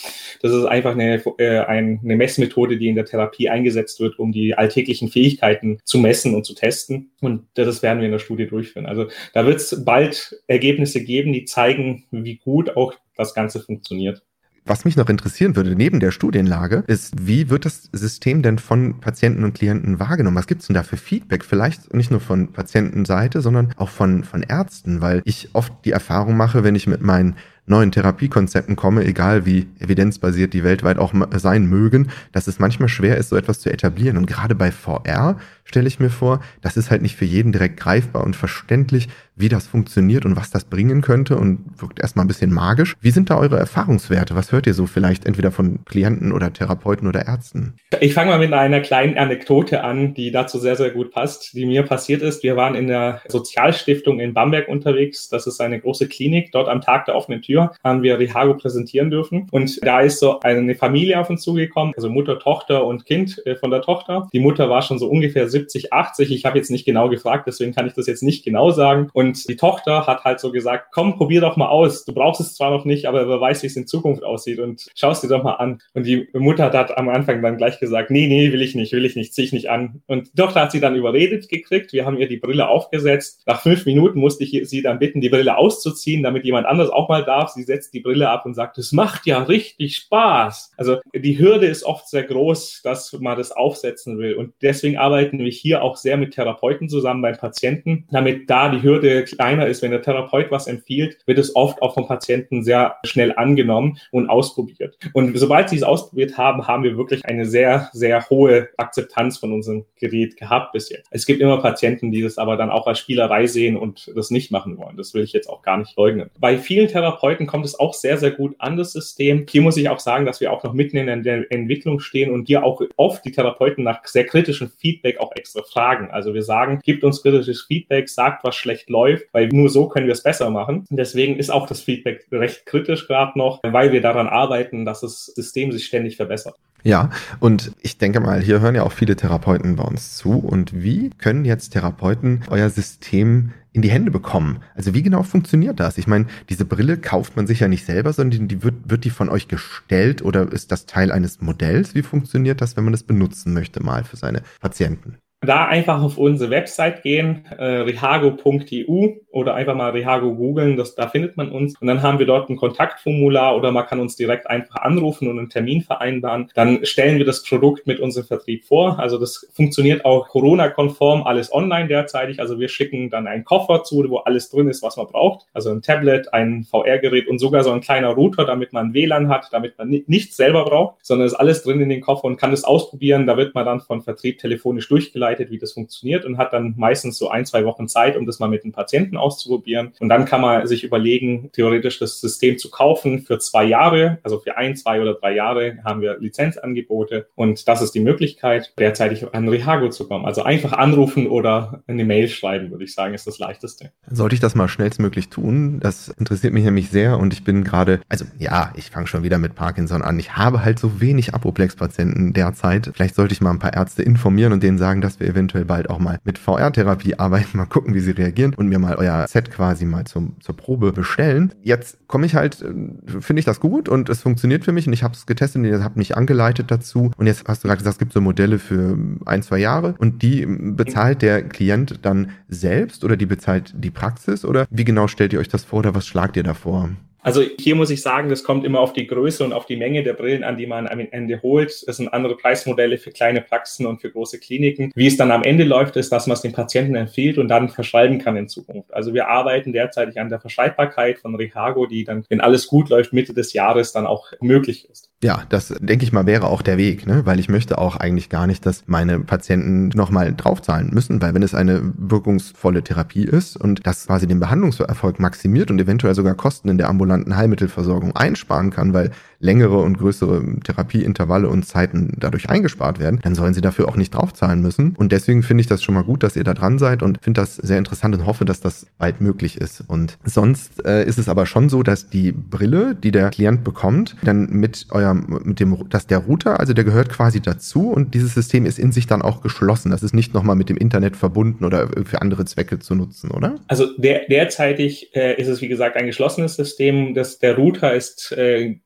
G: Das ist einfach eine eine, äh, eine Messmethode, die in der Therapie eingesetzt wird, um die alltäglichen Fähigkeiten zu messen und zu testen. Und das werden wir in der Studie durchführen. Also da wird es bald Ergebnisse geben, die zeigen, wie gut auch das Ganze funktioniert
D: Was mich noch interessieren würde, neben der Studienlage, ist, wie wird das System denn von Patienten und Klienten wahrgenommen? Was gibt es denn da für Feedback? Vielleicht nicht nur von Patientenseite, sondern auch von, von Ärzten, weil ich oft die Erfahrung mache, wenn ich mit meinen neuen Therapiekonzepten komme, egal wie evidenzbasiert die weltweit auch sein mögen, dass es manchmal schwer ist, so etwas zu etablieren. Und gerade bei VR stelle ich mir vor, das ist halt nicht für jeden direkt greifbar und verständlich, wie das funktioniert und was das bringen könnte und wirkt erstmal ein bisschen magisch. Wie sind da eure Erfahrungswerte? Was hört ihr so vielleicht entweder von Klienten oder Therapeuten oder Ärzten?
G: Ich fange mal mit einer kleinen Anekdote an, die dazu sehr, sehr gut passt, die mir passiert ist. Wir waren in der Sozialstiftung in Bamberg unterwegs. Das ist eine große Klinik. Dort am Tag der offenen Tür haben wir Rihago präsentieren dürfen. Und da ist so eine Familie auf uns zugekommen, also Mutter, Tochter und Kind äh, von der Tochter. Die Mutter war schon so ungefähr 70, 80. Ich habe jetzt nicht genau gefragt, deswegen kann ich das jetzt nicht genau sagen. Und die Tochter hat halt so gesagt, komm, probier doch mal aus. Du brauchst es zwar noch nicht, aber wer weiß, wie es in Zukunft aussieht und schau es dir doch mal an. Und die Mutter hat am Anfang dann gleich gesagt, nee, nee, will ich nicht, will ich nicht, zieh ich nicht an. Und die Tochter hat sie dann überredet gekriegt. Wir haben ihr die Brille aufgesetzt. Nach fünf Minuten musste ich sie dann bitten, die Brille auszuziehen, damit jemand anderes auch mal darf. Sie setzt die Brille ab und sagt, es macht ja richtig Spaß. Also die Hürde ist oft sehr groß, dass man das aufsetzen will. Und deswegen arbeiten wir hier auch sehr mit Therapeuten zusammen beim Patienten, damit da die Hürde kleiner ist. Wenn der Therapeut was empfiehlt, wird es oft auch vom Patienten sehr schnell angenommen und ausprobiert. Und sobald sie es ausprobiert haben, haben wir wirklich eine sehr, sehr hohe Akzeptanz von unserem Gerät gehabt bis jetzt. Es gibt immer Patienten, die das aber dann auch als Spielerei sehen und das nicht machen wollen. Das will ich jetzt auch gar nicht leugnen. Bei vielen Therapeuten kommt es auch sehr, sehr gut an, das System. Hier muss ich auch sagen, dass wir auch noch mitten in der Entwicklung stehen und hier auch oft die Therapeuten nach sehr kritischem Feedback auch extra fragen. Also wir sagen, gibt uns kritisches Feedback, sagt, was schlecht läuft, weil nur so können wir es besser machen. Deswegen ist auch das Feedback recht kritisch gerade noch, weil wir daran arbeiten, dass das System sich ständig verbessert.
D: Ja, und ich denke mal, hier hören ja auch viele Therapeuten bei uns zu. Und wie können jetzt Therapeuten euer System in die Hände bekommen? Also wie genau funktioniert das? Ich meine, diese Brille kauft man sich ja nicht selber, sondern die wird, wird die von euch gestellt oder ist das Teil eines Modells? Wie funktioniert das, wenn man das benutzen möchte mal für seine Patienten?
G: Da einfach auf unsere Website gehen, äh, rehago.eu oder einfach mal Rehago googeln, das, da findet man uns. Und dann haben wir dort ein Kontaktformular oder man kann uns direkt einfach anrufen und einen Termin vereinbaren. Dann stellen wir das Produkt mit unserem Vertrieb vor. Also das funktioniert auch Corona-konform, alles online derzeitig. Also wir schicken dann einen Koffer zu, wo alles drin ist, was man braucht. Also ein Tablet, ein VR-Gerät und sogar so ein kleiner Router, damit man WLAN hat, damit man nichts selber braucht, sondern ist alles drin in den Koffer und kann es ausprobieren. Da wird man dann von Vertrieb telefonisch durchgeleitet angeleitet, wie das funktioniert und hat dann meistens so ein, zwei Wochen Zeit, um das mal mit dem Patienten auszuprobieren. Und dann kann man sich überlegen, theoretisch das System zu kaufen für zwei Jahre, also für ein, zwei oder drei Jahre haben wir Lizenzangebote und das ist die Möglichkeit, derzeitig an Rehago zu kommen. Also einfach anrufen oder eine Mail schreiben, würde ich sagen, ist das leichteste.
D: Sollte ich das mal schnellstmöglich tun? Das interessiert mich nämlich sehr und ich bin gerade, also ja, ich fange schon wieder mit Parkinson an. Ich habe halt so wenig Apoplex-Patienten derzeit. Vielleicht sollte ich mal ein paar Ärzte informieren und denen sagen, dass wir eventuell bald auch mal mit VR-Therapie arbeiten, mal gucken, wie sie reagieren und mir mal euer Set quasi mal zum, zur Probe bestellen. Jetzt komme ich halt, äh, finde ich das gut und es funktioniert für mich und ich habe es getestet und habt mich angeleitet dazu. Und jetzt hast du gerade gesagt, es gibt so Modelle für ein, zwei Jahre und die bezahlt der Klient dann selbst oder die bezahlt die Praxis oder wie genau stellt ihr euch das vor oder was schlagt ihr da vor?
G: Also hier muss ich sagen, das kommt immer auf die Größe und auf die Menge der Brillen an, die man am Ende holt. Das sind andere Preismodelle für kleine Praxen und für große Kliniken. Wie es dann am Ende läuft, ist, dass man es dem Patienten empfiehlt und dann verschreiben kann in Zukunft. Also wir arbeiten derzeitig an der Verschreibbarkeit von Rehago, die dann, wenn alles gut läuft, Mitte des Jahres dann auch möglich ist.
D: Ja, das denke ich mal wäre auch der Weg, ne? weil ich möchte auch eigentlich gar nicht, dass meine Patienten nochmal draufzahlen müssen, weil wenn es eine wirkungsvolle Therapie ist und das quasi den Behandlungserfolg maximiert und eventuell sogar Kosten in der ambulanten Heilmittelversorgung einsparen kann, weil längere und größere Therapieintervalle und Zeiten dadurch eingespart werden, dann sollen sie dafür auch nicht draufzahlen müssen. Und deswegen finde ich das schon mal gut, dass ihr da dran seid und finde das sehr interessant und hoffe, dass das bald möglich ist. Und sonst äh, ist es aber schon so, dass die Brille, die der Klient bekommt, dann mit eurem, mit dem, dass der Router, also der gehört quasi dazu und dieses System ist in sich dann auch geschlossen. Das ist nicht nochmal mit dem Internet verbunden oder für andere Zwecke zu nutzen, oder?
G: Also der, derzeitig äh, ist es, wie gesagt, ein geschlossenes System. Das, der Router ist äh,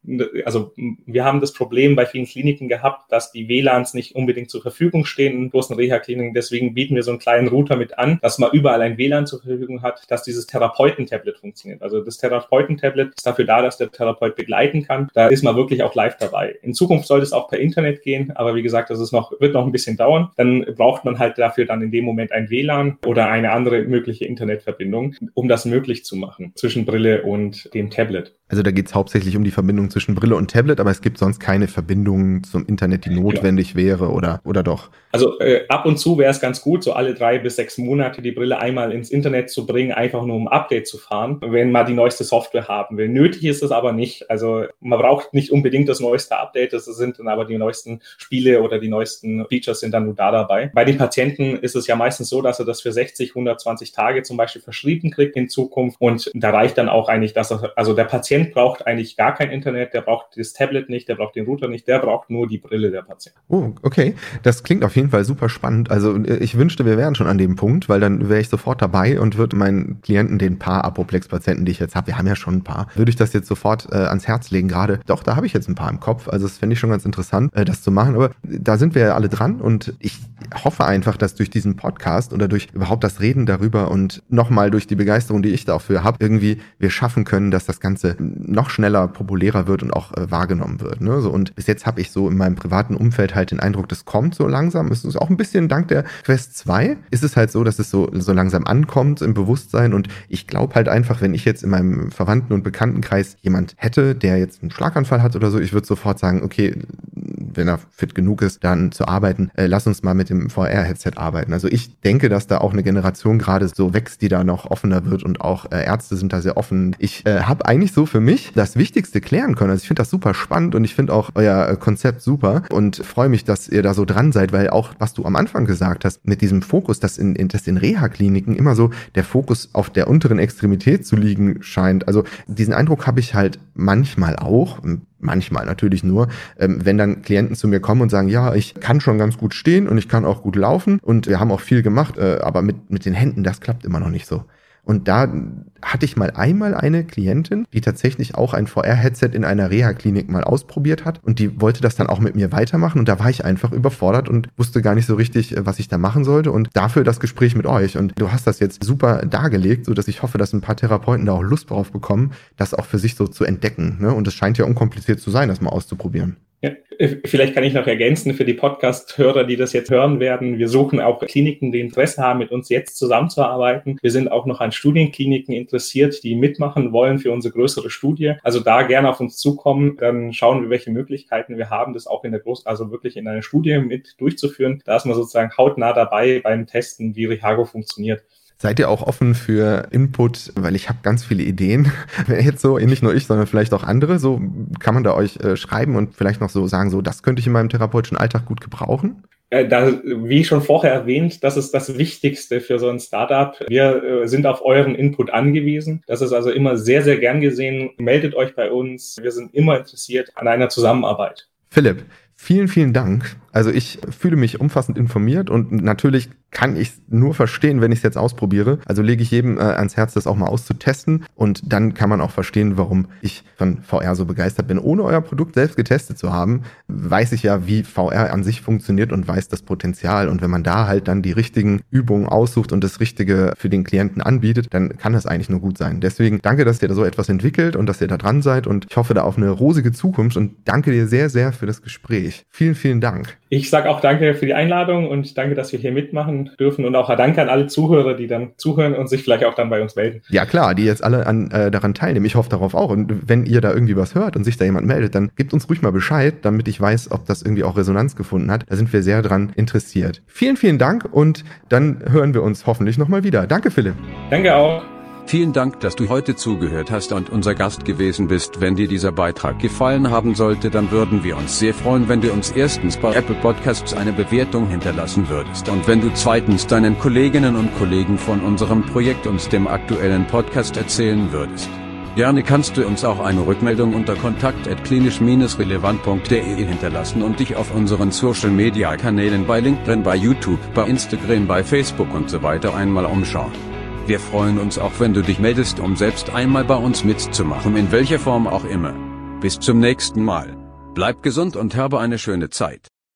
G: also wir haben das Problem bei vielen Kliniken gehabt, dass die WLANs nicht unbedingt zur Verfügung stehen in großen Reha-Kliniken. Deswegen bieten wir so einen kleinen Router mit an, dass man überall ein WLAN zur Verfügung hat, dass dieses Therapeuten-Tablet funktioniert. Also das Therapeuten-Tablet ist dafür da, dass der Therapeut begleiten kann. Da ist man wirklich auch live dabei. In Zukunft sollte es auch per Internet gehen, aber wie gesagt, das ist noch, wird noch ein bisschen dauern. Dann braucht man halt dafür dann in dem Moment ein WLAN oder eine andere mögliche Internetverbindung, um das möglich zu machen zwischen Brille und dem Tablet.
D: Also da geht es hauptsächlich um die Verbindung zwischen Brille und Tablet, aber es gibt sonst keine Verbindung zum Internet, die notwendig genau. wäre oder, oder doch?
G: Also äh, ab und zu wäre es ganz gut, so alle drei bis sechs Monate die Brille einmal ins Internet zu bringen, einfach nur um Update zu fahren, wenn man die neueste Software haben will. Nötig ist es aber nicht. Also man braucht nicht unbedingt das neueste Update, das sind dann aber die neuesten Spiele oder die neuesten Features sind dann nur da dabei. Bei den Patienten ist es ja meistens so, dass er das für 60, 120 Tage zum Beispiel verschrieben kriegt in Zukunft und da reicht dann auch eigentlich, dass er, also der Patient Patient braucht eigentlich gar kein Internet, der braucht das Tablet nicht, der braucht den Router nicht, der braucht nur die Brille der Patient.
D: Oh, okay. Das klingt auf jeden Fall super spannend. Also äh, ich wünschte, wir wären schon an dem Punkt, weil dann wäre ich sofort dabei und würde meinen Klienten, den paar Apoplex-Patienten, die ich jetzt habe, wir haben ja schon ein paar, würde ich das jetzt sofort äh, ans Herz legen. Gerade, doch, da habe ich jetzt ein paar im Kopf. Also das fände ich schon ganz interessant, äh, das zu machen. Aber da sind wir ja alle dran und ich hoffe einfach, dass durch diesen Podcast oder durch überhaupt das Reden darüber und nochmal durch die Begeisterung, die ich dafür habe, irgendwie wir schaffen können, dass das Ganze noch schneller populärer wird und auch äh, wahrgenommen wird. Ne? So, und bis jetzt habe ich so in meinem privaten Umfeld halt den Eindruck, das kommt so langsam. Es ist auch ein bisschen dank der Quest 2 ist es halt so, dass es so, so langsam ankommt im Bewusstsein. Und ich glaube halt einfach, wenn ich jetzt in meinem Verwandten- und Bekanntenkreis jemand hätte, der jetzt einen Schlaganfall hat oder so, ich würde sofort sagen, okay, wenn er fit genug ist, dann zu arbeiten, äh, lass uns mal mit dem VR-Headset arbeiten. Also ich denke, dass da auch eine Generation gerade so wächst, die da noch offener wird und auch äh, Ärzte sind da sehr offen. Ich äh, habe eigentlich so für mich das Wichtigste klären können. Also ich finde das super spannend und ich finde auch euer äh, Konzept super und freue mich, dass ihr da so dran seid, weil auch, was du am Anfang gesagt hast, mit diesem Fokus, dass in, in, dass in Reha-Kliniken immer so der Fokus auf der unteren Extremität zu liegen scheint. Also diesen Eindruck habe ich halt manchmal auch, manchmal natürlich nur, ähm, wenn dann Klienten zu mir kommen und sagen, ja, ich kann schon ganz gut stehen und ich kann auch gut laufen und wir haben auch viel gemacht, äh, aber mit, mit den Händen, das klappt immer noch nicht so. Und da hatte ich mal einmal eine Klientin, die tatsächlich auch ein VR-Headset in einer Reha-Klinik mal ausprobiert hat und die wollte das dann auch mit mir weitermachen und da war ich einfach überfordert und wusste gar nicht so richtig, äh, was ich da machen sollte und dafür das Gespräch mit euch und du hast das jetzt super dargelegt, so dass ich hoffe, dass ein paar Therapeuten da auch Lust drauf bekommen, das auch für sich so zu entdecken. Ne? Und es scheint ja unkompliziert zu sein, das mal auszuprobieren.
G: Ja, vielleicht kann ich noch ergänzen für die Podcast-Hörer, die das jetzt hören werden. Wir suchen auch Kliniken, die Interesse haben, mit uns jetzt zusammenzuarbeiten. Wir sind auch noch an Studienkliniken interessiert, die mitmachen wollen für unsere größere Studie. Also da gerne auf uns zukommen. Dann schauen wir, welche Möglichkeiten wir haben, das auch in der Groß-, also wirklich in einer Studie mit durchzuführen. Da ist man sozusagen hautnah dabei beim Testen, wie Rihago funktioniert.
D: Seid ihr auch offen für Input, weil ich habe ganz viele Ideen. Jetzt so, nicht nur ich, sondern vielleicht auch andere. So kann man da euch äh, schreiben und vielleicht noch so sagen, so das könnte ich in meinem therapeutischen Alltag gut gebrauchen.
G: Äh, da, wie schon vorher erwähnt, das ist das Wichtigste für so ein Startup. Wir äh, sind auf euren Input angewiesen. Das ist also immer sehr, sehr gern gesehen. Meldet euch bei uns. Wir sind immer interessiert an einer Zusammenarbeit.
D: Philipp, vielen, vielen Dank also ich fühle mich umfassend informiert und natürlich kann ich nur verstehen, wenn ich es jetzt ausprobiere. Also lege ich jedem äh, ans Herz, das auch mal auszutesten und dann kann man auch verstehen, warum ich von VR so begeistert bin. Ohne euer Produkt selbst getestet zu haben, weiß ich ja, wie VR an sich funktioniert und weiß das Potenzial. Und wenn man da halt dann die richtigen Übungen aussucht und das Richtige für den Klienten anbietet, dann kann das eigentlich nur gut sein. Deswegen danke, dass ihr da so etwas entwickelt und dass ihr da dran seid und ich hoffe da auf eine rosige Zukunft und danke dir sehr, sehr für das Gespräch. Vielen, vielen Dank.
G: Ich sage auch danke für die Einladung und danke, dass wir hier mitmachen dürfen und auch danke an alle Zuhörer, die dann zuhören und sich vielleicht auch dann bei uns melden.
D: Ja klar, die jetzt alle an, äh, daran teilnehmen. Ich hoffe darauf auch. Und wenn ihr da irgendwie was hört und sich da jemand meldet, dann gebt uns ruhig mal Bescheid, damit ich weiß, ob das irgendwie auch Resonanz gefunden hat. Da sind wir sehr dran interessiert. Vielen, vielen Dank und dann hören wir uns hoffentlich nochmal wieder. Danke, Philipp.
G: Danke auch.
B: Vielen Dank, dass du heute zugehört hast und unser Gast gewesen bist. Wenn dir dieser Beitrag gefallen haben sollte, dann würden wir uns sehr freuen, wenn du uns erstens bei Apple Podcasts eine Bewertung hinterlassen würdest und wenn du zweitens deinen Kolleginnen und Kollegen von unserem Projekt und dem aktuellen Podcast erzählen würdest. Gerne kannst du uns auch eine Rückmeldung unter kontakt@klinisch-relevant.de hinterlassen und dich auf unseren Social Media Kanälen bei LinkedIn, bei YouTube, bei Instagram, bei Facebook und so weiter einmal umschauen. Wir freuen uns auch, wenn du dich meldest, um selbst einmal bei uns mitzumachen, in welcher Form auch immer. Bis zum nächsten Mal. Bleib gesund und habe eine schöne Zeit.